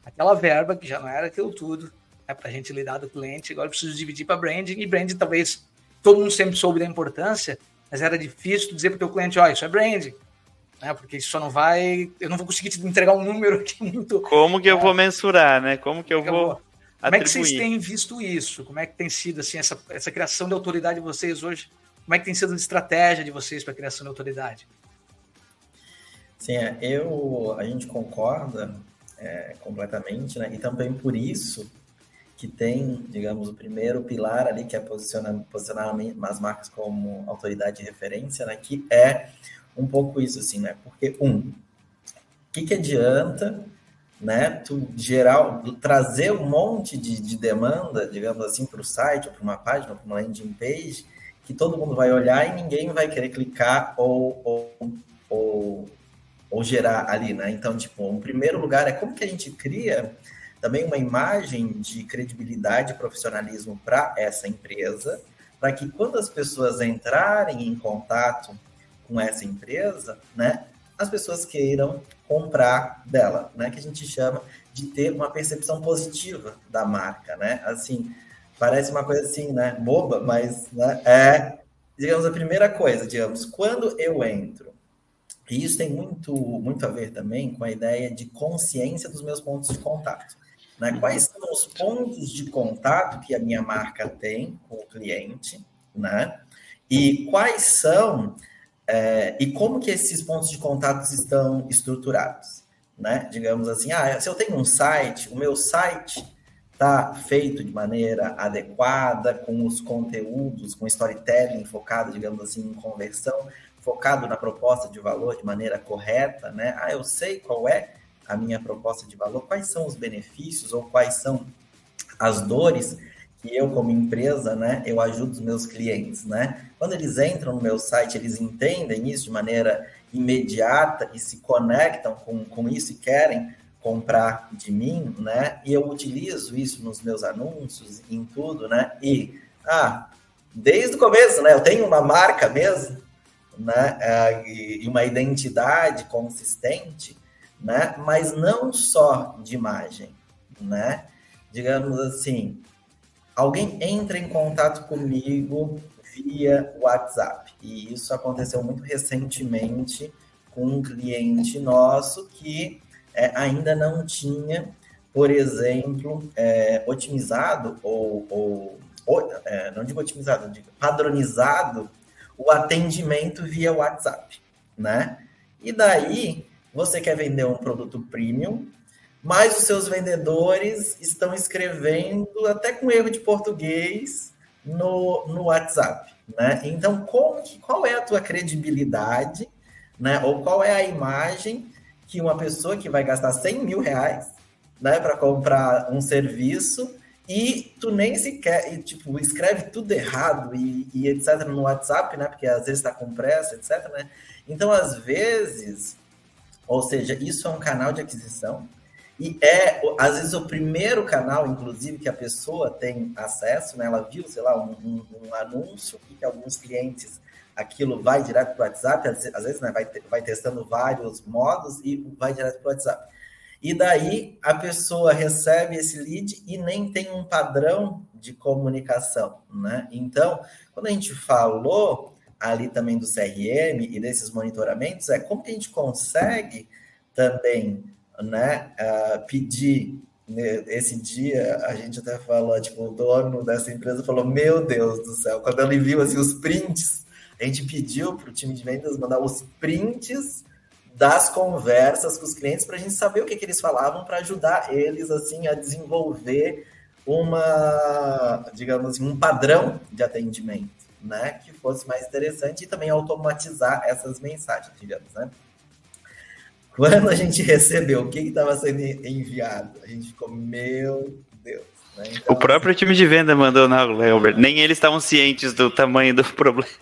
aquela verba que já não era aquilo tudo, é para a gente lidar do cliente, agora eu preciso dividir para branding, e branding talvez todo mundo sempre soube da importância, mas era difícil dizer para o teu cliente, ó, oh, isso é branding, né? Porque isso só não vai. Eu não vou conseguir te entregar um número aqui muito. Como que eu vou mensurar, né? Como que eu vou. Como é que vocês têm visto isso? Como é que tem sido assim, essa, essa criação de autoridade de vocês hoje? Como é que tem sido a estratégia de vocês para a criação de autoridade? Sim, é, eu, a gente concorda é, completamente, né? E também por isso que tem, digamos, o primeiro pilar ali, que é posicionar, posicionar as marcas como autoridade de referência, né? Que é um pouco isso, assim, né? Porque, um, o que, que adianta, né, tu gerar, trazer um monte de, de demanda, digamos assim, para o site, para uma página, para uma landing page, que todo mundo vai olhar e ninguém vai querer clicar ou, ou, ou, ou gerar ali, né? Então, tipo, um primeiro lugar é como que a gente cria também uma imagem de credibilidade e profissionalismo para essa empresa, para que quando as pessoas entrarem em contato com essa empresa, né, as pessoas queiram comprar dela, né, que a gente chama de ter uma percepção positiva da marca, né? Assim, parece uma coisa assim, né, boba, mas né, é, digamos, a primeira coisa, digamos, quando eu entro, e isso tem muito, muito a ver também com a ideia de consciência dos meus pontos de contato. Né? Quais são os pontos de contato que a minha marca tem com o cliente, né? E quais são é, e como que esses pontos de contato estão estruturados? Né? Digamos assim, ah, se eu tenho um site, o meu site está feito de maneira adequada, com os conteúdos, com storytelling focado, digamos assim, em conversão, focado na proposta de valor de maneira correta, né? Ah, eu sei qual é a minha proposta de valor, quais são os benefícios ou quais são as dores que eu, como empresa, né, eu ajudo os meus clientes, né? Quando eles entram no meu site, eles entendem isso de maneira imediata e se conectam com, com isso e querem comprar de mim, né? E eu utilizo isso nos meus anúncios, em tudo, né? E, ah, desde o começo, né? Eu tenho uma marca mesmo, né? É, e uma identidade consistente, né? Mas não só de imagem, né? Digamos assim, alguém entra em contato comigo via WhatsApp. E isso aconteceu muito recentemente com um cliente nosso que é, ainda não tinha, por exemplo, é, otimizado ou, ou, ou é, não digo otimizado, digo padronizado o atendimento via WhatsApp, né? E daí você quer vender um produto premium mas os seus vendedores estão escrevendo até com erro de português no, no WhatsApp, né? Então, como que, qual é a tua credibilidade, né? Ou qual é a imagem que uma pessoa que vai gastar 100 mil reais, né, para comprar um serviço e tu nem sequer, e, tipo, escreve tudo errado e, e, etc. no WhatsApp, né? Porque às vezes está com pressa, etc. Né? Então, às vezes, ou seja, isso é um canal de aquisição e é, às vezes, o primeiro canal, inclusive, que a pessoa tem acesso, né? Ela viu, sei lá, um, um, um anúncio que alguns clientes aquilo vai direto para o WhatsApp, às vezes né, vai, vai testando vários modos e vai direto para o WhatsApp. E daí a pessoa recebe esse lead e nem tem um padrão de comunicação, né? Então, quando a gente falou ali também do CRM e desses monitoramentos, é como que a gente consegue também, né, uh, pedir né, esse dia a gente até falou, tipo, o dono dessa empresa falou: Meu Deus do céu, quando ele viu assim, os prints, a gente pediu para o time de vendas mandar os prints das conversas com os clientes para a gente saber o que, que eles falavam para ajudar eles assim a desenvolver uma, digamos assim, um padrão de atendimento, né, que fosse mais interessante e também automatizar essas mensagens, digamos, né? Quando a gente recebeu o que estava sendo enviado, a gente ficou, meu Deus. Né? Então, o próprio time de venda mandou na Albert. Nem eles estavam cientes do tamanho do problema.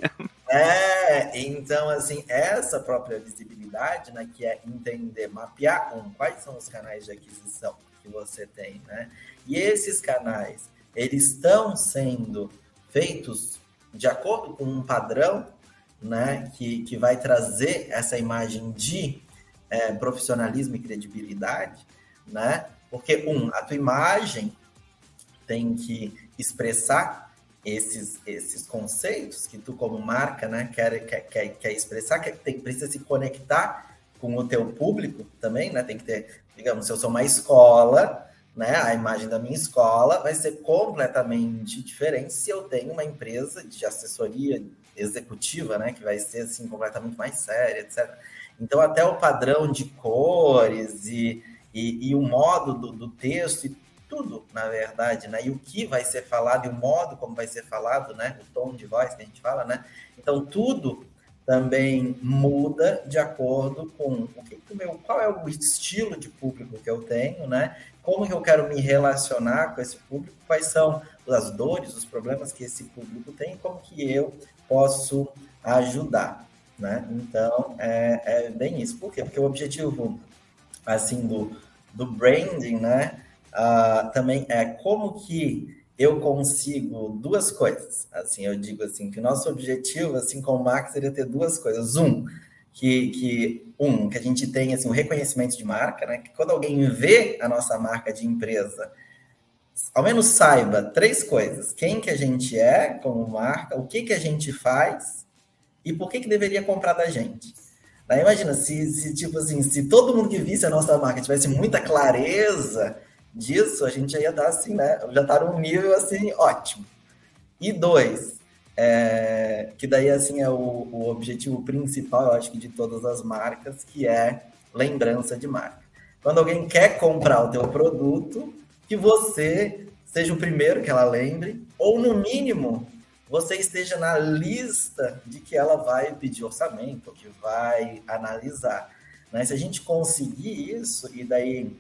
É, então, assim, essa própria visibilidade, né, que é entender, mapear um, quais são os canais de aquisição que você tem, né? E esses canais, eles estão sendo feitos de acordo com um padrão, né, que, que vai trazer essa imagem de é, profissionalismo e credibilidade, né? Porque, um, a tua imagem tem que expressar esses, esses conceitos que tu, como marca, né, quer, quer, quer, expressar, quer, tem, precisa se conectar com o teu público também, né? Tem que ter, digamos, se eu sou uma escola, né? A imagem da minha escola vai ser completamente diferente se eu tenho uma empresa de assessoria executiva, né? Que vai ser assim completamente mais séria, etc. Então até o padrão de cores e, e, e o modo do, do texto e tudo, na verdade, né? E o que vai ser falado e o modo como vai ser falado, né? O tom de voz que a gente fala, né? Então, tudo também muda de acordo com o que, meu, qual é o estilo de público que eu tenho, né? Como que eu quero me relacionar com esse público, quais são as dores, os problemas que esse público tem, como que eu posso ajudar, né? Então, é, é bem isso. Por quê? Porque o objetivo, assim, do, do branding, né? uh, também é como que eu consigo duas coisas. Assim, eu digo assim que nosso objetivo, assim como o Max, seria ter duas coisas. Um, que, que um que a gente tem assim um reconhecimento de marca, né? Que quando alguém vê a nossa marca de empresa, ao menos saiba três coisas: quem que a gente é como marca, o que que a gente faz e por que que deveria comprar da gente. Daí imagina se, se tipo assim, se todo mundo que visse a nossa marca tivesse muita clareza disso, a gente já ia estar assim, né? Já estar num nível assim ótimo. E dois, é, que daí assim é o, o, objetivo principal, eu acho que de todas as marcas, que é lembrança de marca. Quando alguém quer comprar o teu produto, que você seja o primeiro que ela lembre, ou no mínimo você esteja na lista de que ela vai pedir orçamento, que vai analisar. Né? Se a gente conseguir isso, e daí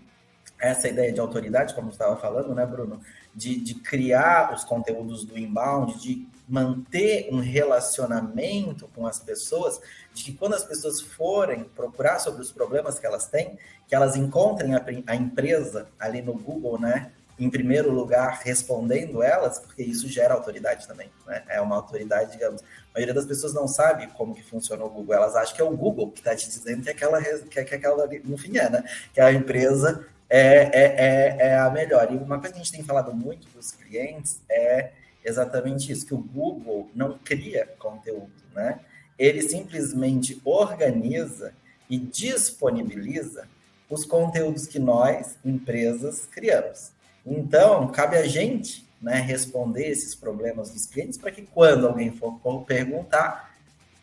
essa ideia de autoridade, como estava falando, né, Bruno? De, de criar os conteúdos do inbound, de manter um relacionamento com as pessoas, de que quando as pessoas forem procurar sobre os problemas que elas têm, que elas encontrem a, a empresa ali no Google, né? Em primeiro lugar, respondendo elas, porque isso gera autoridade também, né? É uma autoridade, digamos. A maioria das pessoas não sabe como que funciona o Google, elas acham que é o Google que está te dizendo que aquela, que, que aquela no fim é, né? Que a empresa é, é, é, é a melhor. E uma coisa que a gente tem falado muito para os clientes é exatamente isso, que o Google não cria conteúdo, né? Ele simplesmente organiza e disponibiliza os conteúdos que nós, empresas, criamos. Então, cabe a gente né, responder esses problemas dos clientes para que quando alguém for perguntar,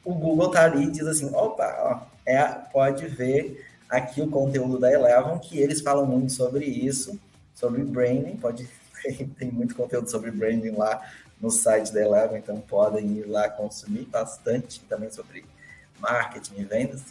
o Google tá ali e diz assim, opa, ó, é, pode ver aqui o conteúdo da Eleven, que eles falam muito sobre isso, sobre branding, pode tem muito conteúdo sobre branding lá no site da Eleven, então podem ir lá consumir bastante também sobre marketing e vendas.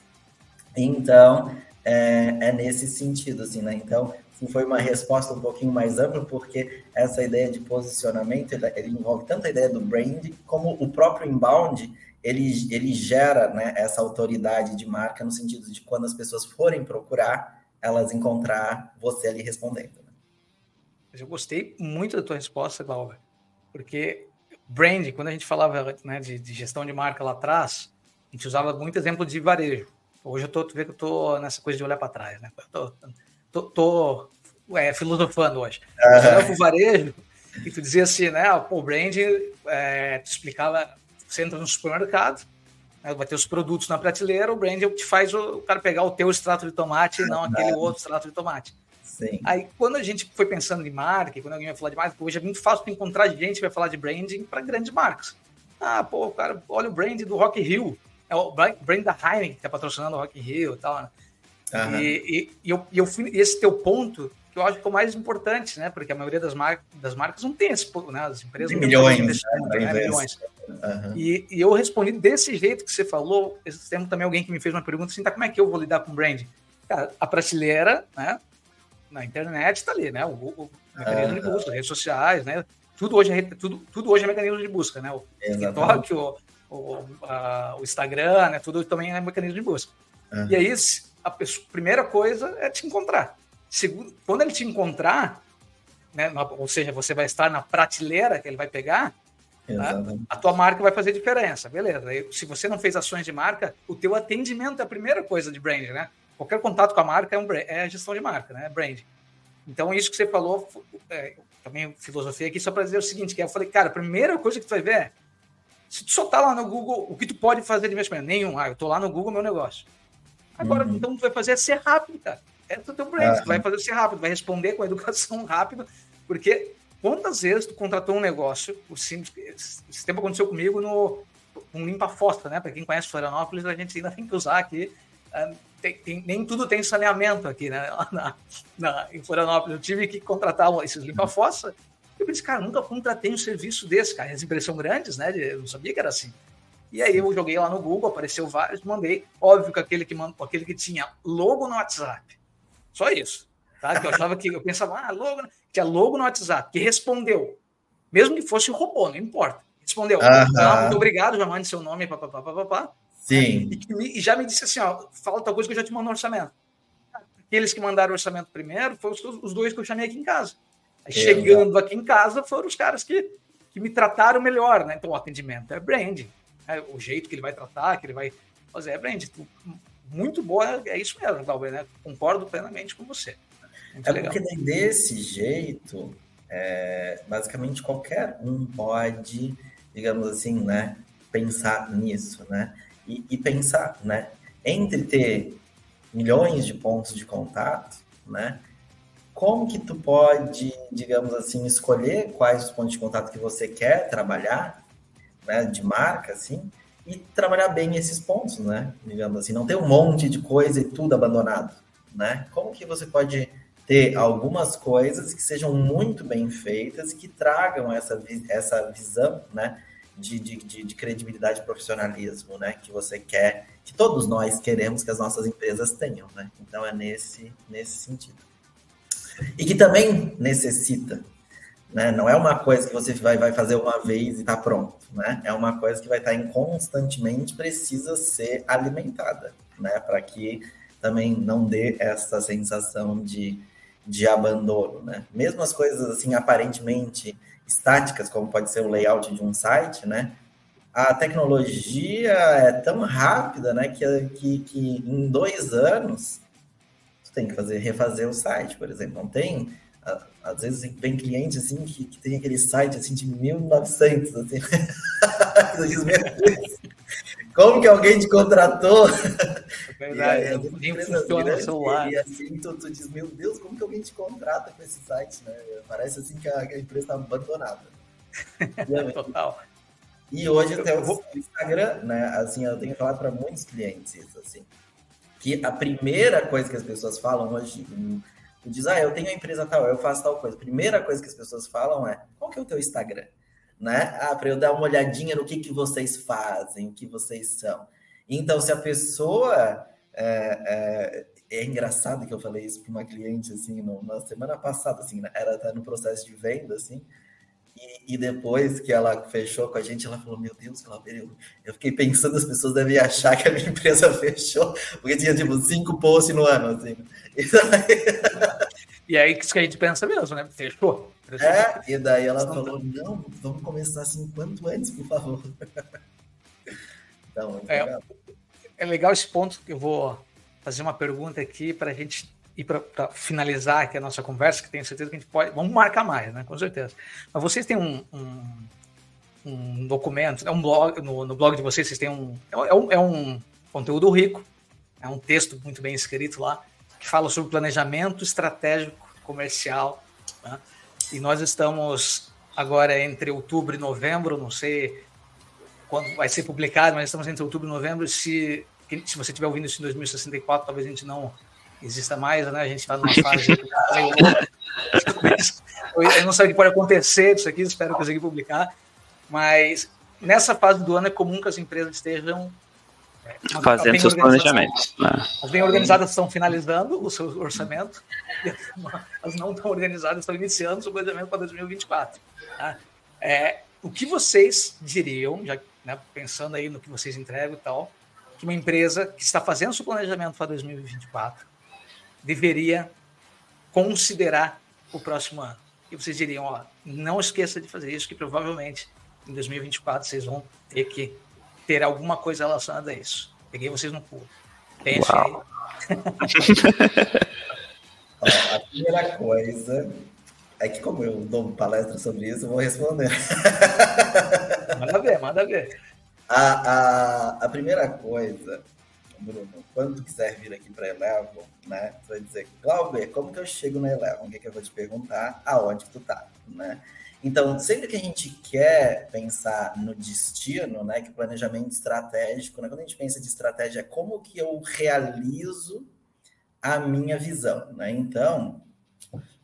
Então, é, é nesse sentido, assim, né? Então, foi uma resposta um pouquinho mais ampla, porque essa ideia de posicionamento, ele, envolve tanto a ideia do brand, como o próprio inbound, ele, ele gera né, essa autoridade de marca no sentido de quando as pessoas forem procurar, elas encontrar você ali respondendo. Né? Eu gostei muito da tua resposta, Glauber, porque brand, quando a gente falava né, de, de, gestão de marca lá atrás, a gente usava muito exemplo de varejo. Hoje eu tô, tu vê que eu tô nessa coisa de olhar para trás, né? Eu tô, tô, tô é, filosofando hoje. Uhum. Eu para o varejo e tu dizia assim, né? O brand, é, tu explicava, você entra no supermercado, né, vai ter os produtos na prateleira, o brand é te faz o, o cara pegar o teu extrato de tomate e não aquele outro extrato de tomate. Sim. Aí, quando a gente foi pensando em marca, quando alguém vai falar de marca, hoje é muito fácil encontrar gente que vai falar de branding para grandes marcas. Ah, pô, cara, olha o brand do Rock Hill. É o brand da Heineken que está patrocinando o Rock Hill e tal. Né? Uhum. E, e, e, eu, e eu fui, esse teu ponto, que eu acho que é o mais importante, né? Porque a maioria das, mar das marcas não tem esse, né? As empresas não milhões, né? né? milhões. Uhum. E, e, eu respondi desse jeito que você falou. Esse tempo também alguém que me fez uma pergunta assim, tá, como é que eu vou lidar com brand? Cara, a prateleira, né? Na internet tá ali, né? O, o mecanismo uhum. de busca, redes sociais, né? Tudo hoje, é, tudo, tudo hoje é mecanismo de busca, né? O TikTok, o, o, a, o Instagram, né? Tudo também é mecanismo de busca. Uhum. E aí, a pessoa, primeira coisa é te encontrar. Segundo, quando ele te encontrar, né, ou seja, você vai estar na prateleira que ele vai pegar, né, a tua marca vai fazer diferença, beleza. se você não fez ações de marca, o teu atendimento é a primeira coisa de brand, né? Qualquer contato com a marca é, um, é gestão de marca, né? É brand. Então, isso que você falou, é, também filosofia aqui, só para dizer o seguinte, que eu falei, cara, a primeira coisa que tu vai ver é, se tu só tá lá no Google, o que tu pode fazer de investimento? Nenhum. Ah, eu tô lá no Google, meu negócio. Agora, uhum. então, tu vai fazer é ser rápido, cara. É o teu brand, tu vai fazer ser rápido, vai responder com a educação rápido, porque quantas vezes tu contratou um negócio, o esse tempo aconteceu comigo no um limpa fossa, né? Para quem conhece Florianópolis, a gente ainda tem que usar aqui. Uh, tem, tem, nem tudo tem saneamento aqui, né? Na, na, em Florianópolis, eu tive que contratar esses limpa fossa. Eu pensei, cara, nunca contratei um serviço desse, cara. As empresas são grandes, né? Eu não sabia que era assim. E aí eu joguei lá no Google, apareceu vários, mandei. Óbvio que aquele que, mandou, aquele que tinha logo no WhatsApp. Só isso. Tá? Que eu achava que eu pensava, ah, logo, tinha logo no WhatsApp, que respondeu. Mesmo que fosse um robô, não importa. Respondeu. Ah, muito obrigado, já mande seu nome, papapá, papapá. Sim. E, e, já me disse assim, ó, fala outra coisa que eu já te mando orçamento. Aqueles que mandaram o orçamento primeiro foram os, os dois que eu chamei aqui em casa. Aí, chegando aqui em casa, foram os caras que, que me trataram melhor, né? Então, o atendimento é brand né, o jeito que ele vai tratar, que ele vai fazer. É brand, muito boa, é isso mesmo, Galber, né? Concordo plenamente com você. Muito é legal. porque desse jeito, é, basicamente qualquer um pode, digamos assim, né, pensar nisso, né? E, e, pensar, né? Entre ter milhões de pontos de contato, né? Como que tu pode, digamos assim, escolher quais os pontos de contato que você quer trabalhar né, de marca, assim, e trabalhar bem esses pontos, né? Digamos assim, não ter um monte de coisa e tudo abandonado, né? Como que você pode ter algumas coisas que sejam muito bem feitas e que tragam essa, essa visão, né? De, de, de, de credibilidade e profissionalismo, né? Que você quer, que todos nós queremos que as nossas empresas tenham, né? Então é nesse, nesse sentido. E que também necessita né? Não é uma coisa que você vai, vai fazer uma vez e está pronto. Né? É uma coisa que vai estar tá em constantemente precisa ser alimentada, né? Para que também não dê essa sensação de, de abandono, né? Mesmo as coisas assim aparentemente estáticas, como pode ser o layout de um site, né? A tecnologia é tão rápida, né? Que, que, que em dois anos tu tem que fazer refazer o site, por exemplo. Não tem às vezes vem cliente assim que, que, tem aquele site assim de 1900, assim. diz, como que alguém te contratou? Verdade, e, é, nem funciona celular. E assim, tu, tu, diz, meu Deus, como que alguém te contrata com esse site, né? Parece assim que a, a empresa está abandonada. Total. E hoje até o Instagram, né? Assim, eu tenho falado para muitos clientes assim, que a primeira coisa que as pessoas falam hoje Tu diz, ah, eu tenho a empresa tal, eu faço tal coisa. Primeira coisa que as pessoas falam é, qual que é o teu Instagram? Né? Ah, para eu dar uma olhadinha no que, que vocês fazem, o que vocês são. Então, se a pessoa é, é, é engraçado que eu falei isso para uma cliente, assim, no, na semana passada, assim, né? era tá no processo de venda, assim, e, e, depois que ela fechou com a gente, ela falou, meu Deus, eu, eu fiquei pensando, as pessoas devem achar que a minha empresa fechou, porque tinha, tipo, cinco posts no ano, assim. E aí, isso que a gente pensa mesmo, né? Fechou. É, e daí ela falou, não, vamos começar assim quanto antes, por favor. Então, é, legal. é legal esse ponto que eu vou fazer uma pergunta aqui para a gente ir para finalizar aqui a nossa conversa, que tenho certeza que a gente pode. Vamos marcar mais, né? Com certeza. Mas vocês têm um, um, um documento, é um blog, no, no, blog de vocês, vocês têm um é, um. é um conteúdo rico, é um texto muito bem escrito lá, que fala sobre planejamento estratégico comercial. Né? E nós estamos agora entre outubro e novembro, não sei quando vai ser publicado, mas estamos entre outubro e novembro. Se se você estiver ouvindo isso em 2064, talvez a gente não exista mais, né? A gente está numa fase. eu não sei o que pode acontecer disso aqui, espero conseguir publicar. Mas nessa fase do ano é comum que as empresas estejam fazendo seus planejamentos. Né? As bem organizadas estão finalizando o seu orçamento, e as não tão organizadas estão iniciando o seu planejamento para 2024. Tá? É, o que vocês diriam, já né, pensando aí no que vocês entregam e tal, que uma empresa que está fazendo seu planejamento para 2024 deveria considerar o próximo ano. E vocês diriam, ó, não esqueça de fazer isso, que provavelmente em 2024 vocês vão ter que ter alguma coisa relacionada a isso. Peguei vocês no pulo. Pense aí. a primeira coisa é que como eu dou palestra sobre isso, eu vou responder. manda ver, manda ver. A, a, a primeira coisa, Bruno, quando tu quiser vir aqui para Elevo, né, tu vai dizer, Glauber, como que eu chego na Elevo? O que, que eu vou te perguntar? Aonde que tu tá, né? Então, sempre que a gente quer pensar no destino, né, que planejamento estratégico, né, quando a gente pensa de estratégia, é como que eu realizo a minha visão, né? Então,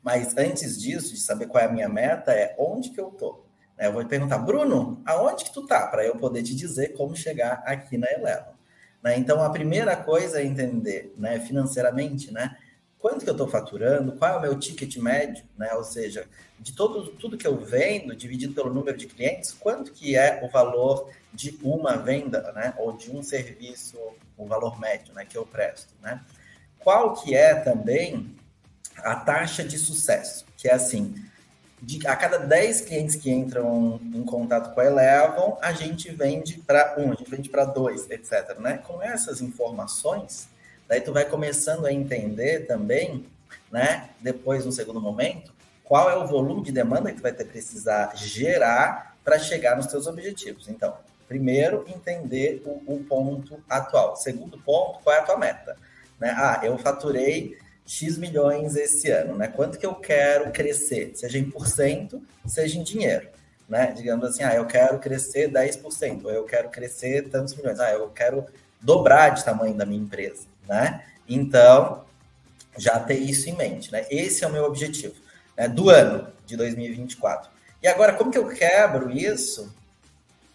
mas antes disso, de saber qual é a minha meta, é onde que eu tô, é, eu vou perguntar, Bruno, aonde que tu tá? Para eu poder te dizer como chegar aqui na Eleva. Né? Então, a primeira coisa é entender, né, financeiramente, né, quanto que eu estou faturando, qual é o meu ticket médio, né, ou seja, de todo, tudo que eu vendo, dividido pelo número de clientes, quanto que é o valor de uma venda, né, ou de um serviço, o valor médio, né, que eu presto, né? Qual que é também a taxa de sucesso, que é assim, de, a cada 10 clientes que entram em contato com a Elevon, a gente vende para um, a gente vende para dois, etc. Né? Com essas informações, daí tu vai começando a entender também, né? Depois, no segundo momento, qual é o volume de demanda que tu vai ter precisar gerar para chegar nos teus objetivos. Então, primeiro, entender o, o ponto atual. Segundo ponto, qual é a tua meta? Né? Ah, eu faturei X milhões esse ano, né? Quanto que eu quero crescer, seja em porcento, seja em dinheiro, né? Digamos assim, ah, eu quero crescer 10%, ou eu quero crescer tantos milhões, ah, eu quero dobrar de tamanho da minha empresa, né? Então, já ter isso em mente, né? Esse é o meu objetivo, né? Do ano de 2024. E agora, como que eu quebro isso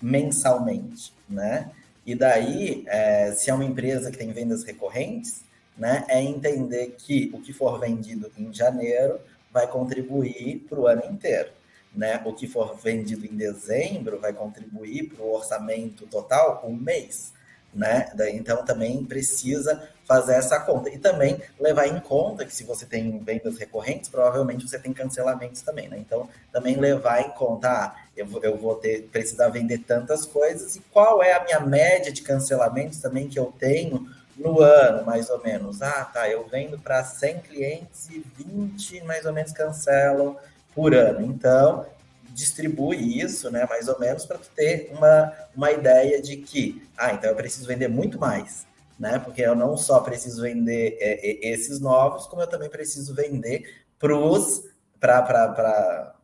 mensalmente, né? E daí, é, se é uma empresa que tem vendas recorrentes, né, é entender que o que for vendido em janeiro vai contribuir para o ano inteiro. Né? O que for vendido em dezembro vai contribuir para o orçamento total um mês. Né? Então também precisa fazer essa conta. E também levar em conta que se você tem vendas recorrentes, provavelmente você tem cancelamentos também. Né? Então, também levar em conta, ah, eu, eu vou ter, precisar vender tantas coisas, e qual é a minha média de cancelamentos também que eu tenho no ano, mais ou menos. Ah, tá, eu vendo para 100 clientes e 20 mais ou menos cancelam por ano. Então, distribui isso, né, mais ou menos, para ter uma, uma ideia de que, ah, então eu preciso vender muito mais, né, porque eu não só preciso vender é, é, esses novos, como eu também preciso vender para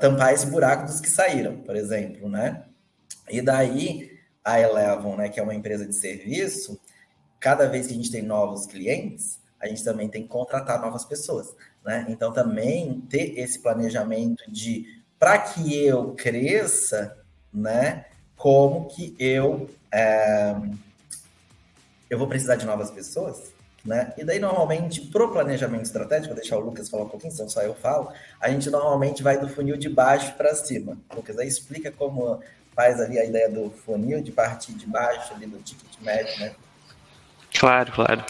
tampar esse buraco dos que saíram, por exemplo, né. E daí, a Elevon, né, que é uma empresa de serviço, cada vez que a gente tem novos clientes, a gente também tem que contratar novas pessoas, né? Então também ter esse planejamento de para que eu cresça, né? Como que eu é, eu vou precisar de novas pessoas, Né? E daí, normalmente, para o planejamento estratégico, vou deixar o Lucas falar um pouquinho, senão só eu falo, a gente normalmente vai do funil de baixo para cima. Lucas, aí explica como faz ali a ideia do funil, de partir de baixo ali do ticket médio, né? Claro, claro.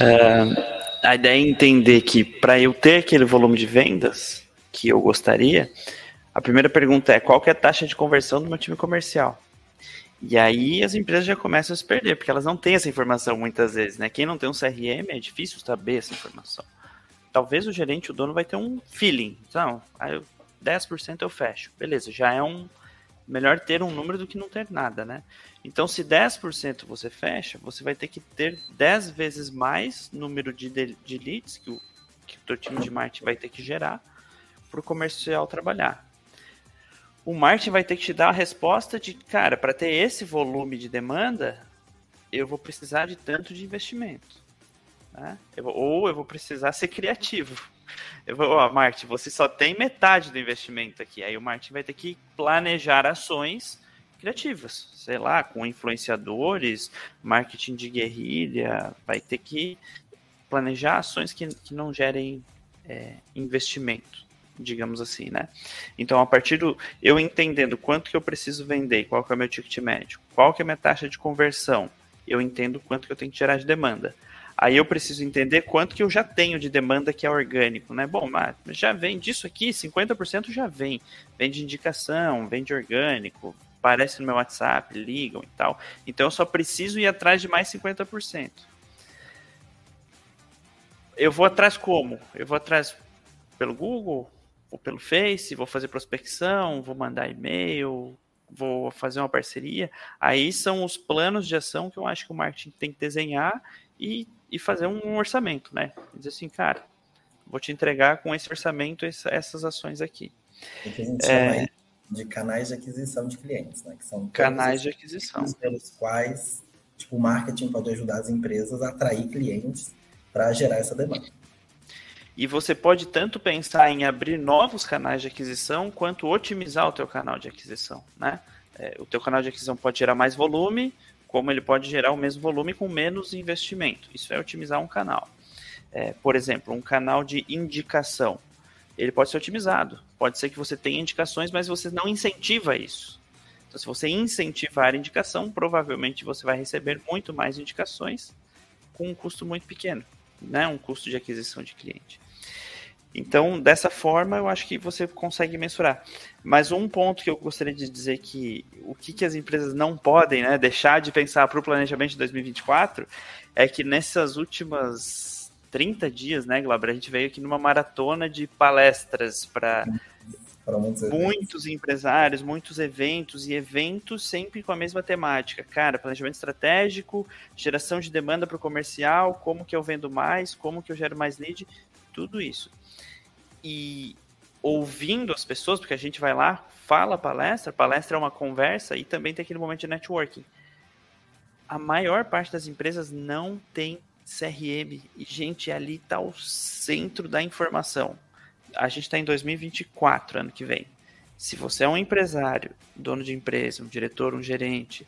Uh, a ideia é entender que para eu ter aquele volume de vendas que eu gostaria, a primeira pergunta é qual é a taxa de conversão do meu time comercial? E aí as empresas já começam a se perder, porque elas não têm essa informação muitas vezes, né? Quem não tem um CRM é difícil saber essa informação. Talvez o gerente, o dono, vai ter um feeling. Então, aí eu, 10% eu fecho. Beleza, já é um. Melhor ter um número do que não ter nada, né? Então, se 10% você fecha, você vai ter que ter 10 vezes mais número de, de leads que o, que o teu time de marketing vai ter que gerar para o comercial trabalhar o marketing vai ter que te dar a resposta de, cara, para ter esse volume de demanda, eu vou precisar de tanto de investimento. Né? Eu ou eu vou precisar ser criativo. Eu vou, ó, você só tem metade do investimento aqui. Aí o marketing vai ter que planejar ações criativas, sei lá, com influenciadores, marketing de guerrilha, vai ter que planejar ações que, que não gerem é, investimento digamos assim, né? Então, a partir do eu entendendo quanto que eu preciso vender, qual que é o meu ticket médio, qual que é a minha taxa de conversão, eu entendo quanto que eu tenho que gerar de demanda. Aí eu preciso entender quanto que eu já tenho de demanda que é orgânico, né? Bom, mas já vem disso aqui, 50% já vem. Vem de indicação, vem de orgânico, aparece no meu WhatsApp, ligam e tal. Então eu só preciso ir atrás de mais 50%. Eu vou atrás como? Eu vou atrás pelo Google, vou pelo Face, vou fazer prospecção, vou mandar e-mail, vou fazer uma parceria. Aí são os planos de ação que eu acho que o marketing tem que desenhar e, e fazer um orçamento, né? Dizer assim, cara, vou te entregar com esse orçamento essas ações aqui. O que a gente é... chama de canais de aquisição de clientes, né? Que são canais de aquisição pelos quais tipo, o marketing pode ajudar as empresas a atrair clientes para gerar essa demanda. E você pode tanto pensar em abrir novos canais de aquisição, quanto otimizar o teu canal de aquisição, né? É, o teu canal de aquisição pode gerar mais volume, como ele pode gerar o mesmo volume com menos investimento. Isso é otimizar um canal. É, por exemplo, um canal de indicação. Ele pode ser otimizado. Pode ser que você tenha indicações, mas você não incentiva isso. Então, se você incentivar a indicação, provavelmente você vai receber muito mais indicações com um custo muito pequeno, né? um custo de aquisição de cliente. Então, dessa forma, eu acho que você consegue mensurar. Mas um ponto que eu gostaria de dizer que o que, que as empresas não podem né, deixar de pensar para o planejamento de 2024 é que nessas últimas 30 dias, né, Glauber, a gente veio aqui numa maratona de palestras para muitos, muitos empresários, muitos eventos e eventos sempre com a mesma temática. Cara, planejamento estratégico, geração de demanda para o comercial, como que eu vendo mais, como que eu gero mais lead, tudo isso e ouvindo as pessoas, porque a gente vai lá, fala palestra, palestra é uma conversa e também tem aquele momento de networking. A maior parte das empresas não tem CRM e, gente, ali está o centro da informação. A gente está em 2024, ano que vem. Se você é um empresário, dono de empresa, um diretor, um gerente,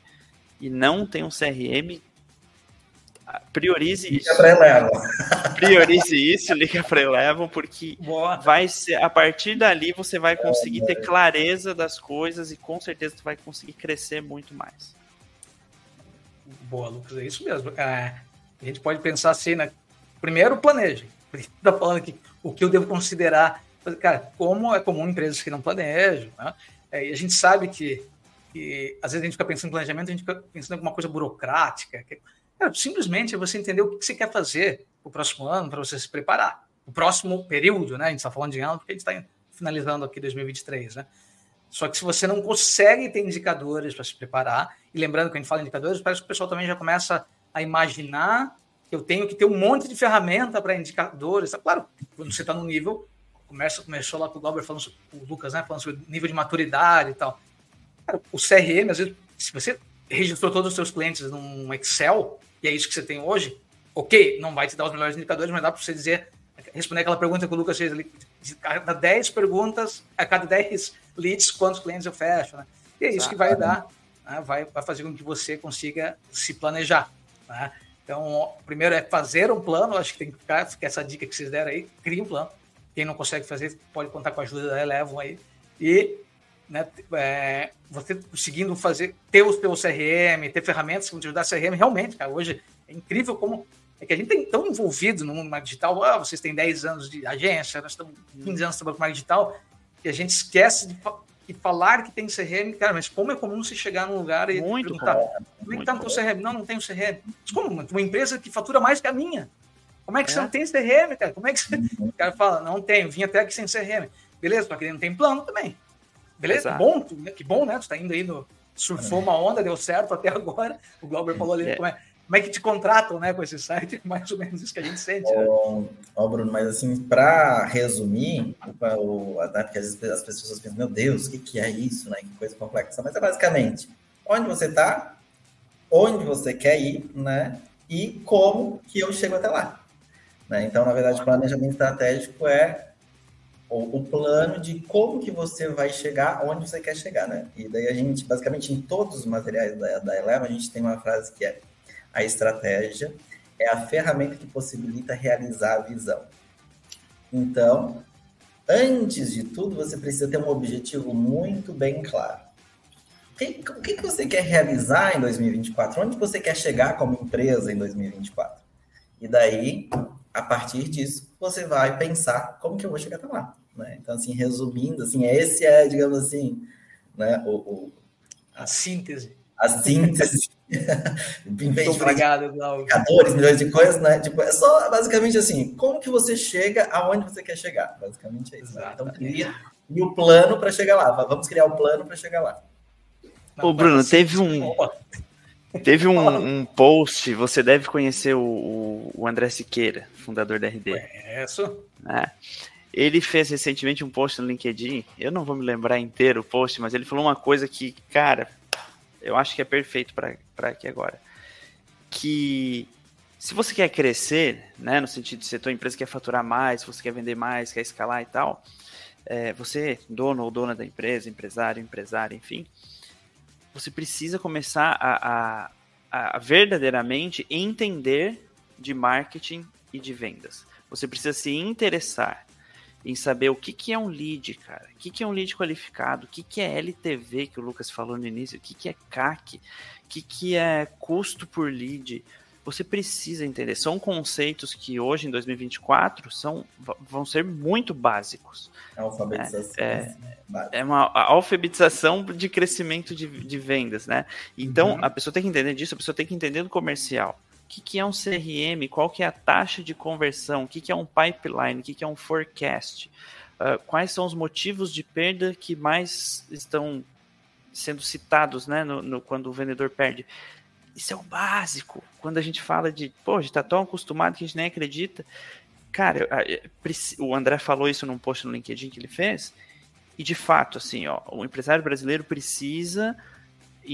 e não tem um CRM, priorize isso. Priorize isso, liga para Eleven, porque Boa. vai ser a partir dali você vai conseguir ter clareza das coisas e com certeza você vai conseguir crescer muito mais. Boa, Lucas, é isso mesmo. É, a gente pode pensar assim, né? Primeiro, planeje. Está falando aqui o que eu devo considerar. Cara, como é comum empresas que não planejam, né? É, e a gente sabe que, que às vezes a gente fica pensando em planejamento, a gente fica pensando em alguma coisa burocrática. Que, simplesmente é você entender o que você quer fazer o próximo ano para você se preparar. O próximo período, né? A gente está falando de ano porque a gente está finalizando aqui 2023, né? Só que se você não consegue ter indicadores para se preparar, e lembrando que a gente fala indicadores, parece que o pessoal também já começa a imaginar eu tenho que ter um monte de ferramenta para indicadores. Claro, quando você está no nível, começa, começou lá com o Glauber falando, o Lucas, né, falando sobre nível de maturidade e tal. Cara, o CRM, às vezes, se você registrou todos os seus clientes num Excel, e é isso que você tem hoje, ok, não vai te dar os melhores indicadores, mas dá para você dizer, responder aquela pergunta que o Lucas fez ali, de cada 10 perguntas, a cada 10 leads, quantos clientes eu fecho, né? E é isso que vai dar, né? vai, vai fazer com que você consiga se planejar, né? Então, primeiro é fazer um plano, acho que tem que ficar, essa dica que vocês deram aí, crie um plano. Quem não consegue fazer, pode contar com a ajuda da Eleven aí. E né, é, você conseguindo fazer, ter o seu CRM, ter ferramentas que vão te ajudar a CRM, realmente, cara, hoje é incrível como é que a gente tem tão envolvido no mundo digital, ah, vocês têm 10 anos de agência, nós estamos 15 anos trabalhando com marketing digital, que a gente esquece de, de, falar que tem CRM, cara, mas como é comum você chegar num lugar e muito perguntar, como é que tá no teu CRM? Não, não tem CRM. Mas como? Uma empresa que fatura mais que a minha. Como é que é. você não tem CRM, cara? Como é que você... O cara fala, não tenho, vim até aqui sem CRM. Beleza, só que ele não tem plano também. Beleza? Que bom, que bom, né? Tu tá indo aí no. Surfou uma onda, deu certo até agora. O Glauber falou ali é. como, é, como é que te contratam, né, com esse site, mais ou menos isso que a gente sente. Né? Ó, oh, Bruno, mas assim, para resumir, o, né, porque às vezes as pessoas pensam, meu Deus, o que, que é isso, né? Que coisa complexa. Mas é basicamente onde você está, onde você quer ir, né? E como que eu chego até lá. Né? Então, na verdade, planejamento estratégico é o, o, plano de como que você vai chegar onde você quer chegar, né? E daí a gente, basicamente, em todos os materiais da, da Eleva, a gente tem uma frase que é a estratégia é a ferramenta que possibilita realizar a visão. Então, antes de tudo, você precisa ter um objetivo muito bem claro. O que, que você quer realizar em 2024? Onde você quer chegar como empresa em 2024? E daí, a partir disso, você vai pensar como que eu vou chegar até lá. Né? Então, assim, resumindo, assim, esse é, digamos assim, né, o, o a síntese. A síntese. Muito obrigado, Indicadores, milhões de coisas, né? Tipo, é só basicamente assim, como que você chega aonde você quer chegar? Basicamente é isso. Né? Então, cria e o plano para chegar lá. Vamos criar o plano para chegar lá. Ô, Bruno, teve um. Teve um, um, post, você deve conhecer o, o, André Siqueira, fundador da RD. Conheço. É. Ele fez recentemente um post no LinkedIn, eu não vou me lembrar inteiro o post, mas ele falou uma coisa que, cara, eu acho que é perfeito para aqui agora. Que se você quer crescer, né, no sentido de ser tua empresa quer faturar mais, se você quer vender mais, quer escalar e tal, é, você, dono ou dona da empresa, empresário, empresário, enfim, você precisa começar a, a, a verdadeiramente entender de marketing e de vendas. Você precisa se interessar em saber o que, que é um lead, cara. O que, que é um lead qualificado, o que, que é LTV, que o Lucas falou no início, o que, que é CAC, o que, que é custo por lead. Você precisa entender. São conceitos que hoje, em 2024, são, vão ser muito básicos. É alfabetização. É, é, é uma alfabetização de crescimento de, de vendas, né? Então, uhum. a pessoa tem que entender disso, a pessoa tem que entender do comercial que, que é um CRM, qual que é a taxa de conversão, o que, que é um pipeline, o que, que é um forecast, uh, quais são os motivos de perda que mais estão sendo citados né, no, no, quando o vendedor perde. Isso é o básico. Quando a gente fala de, pô, a gente está tão acostumado que a gente nem acredita. Cara, o André falou isso num post no LinkedIn que ele fez, e de fato, assim, ó, o empresário brasileiro precisa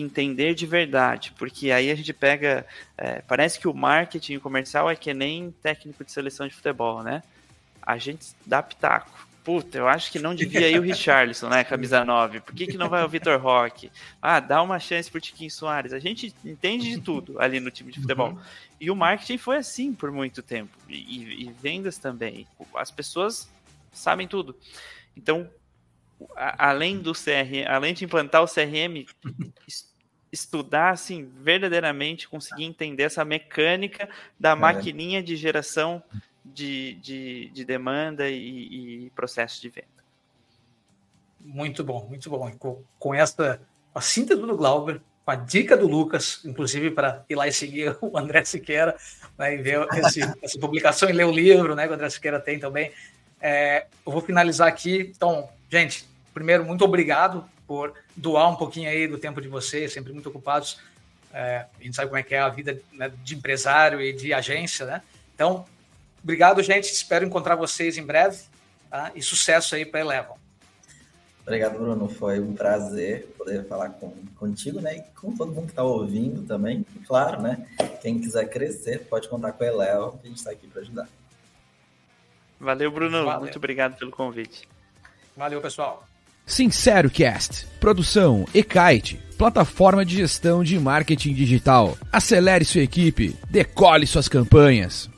entender de verdade, porque aí a gente pega. É, parece que o marketing comercial é que nem técnico de seleção de futebol, né? A gente dá pitaco. Puta, eu acho que não devia ir o Richarlison, né? Camisa 9. Por que, que não vai o Vitor Roque? Ah, dá uma chance pro Tiquinho Soares. A gente entende de tudo ali no time de futebol. Uhum. E o marketing foi assim por muito tempo. E, e vendas também. As pessoas sabem tudo. Então, além do CRM, além de implantar o CRM, estudar assim verdadeiramente, conseguir entender essa mecânica da é. maquininha de geração de, de, de demanda e, e, processo de venda. Muito bom, muito bom. Com, com essa a síntese do Glauber, com a dica do Lucas, inclusive para ir lá e seguir o André Siqueira, né, e ver esse, essa publicação e ler o livro né, que o André Siqueira tem também. É, eu vou finalizar aqui. Então, gente, primeiro, muito obrigado por doar um pouquinho aí do tempo de vocês, sempre muito ocupados. É, a gente sabe como é que é a vida né, de empresário e de agência, né? Então, obrigado, gente. Espero encontrar vocês em breve. Tá? E sucesso aí para Elevam. Obrigado, Bruno. Foi um prazer poder falar com, contigo, né? E com todo mundo que está ouvindo também. E claro, né? Quem quiser crescer, pode contar com a Elevam, que a gente está aqui para ajudar. Valeu, Bruno. Valeu. Muito obrigado pelo convite. Valeu, pessoal. Sincero Cast, produção e-kite, plataforma de gestão de marketing digital. Acelere sua equipe, decole suas campanhas.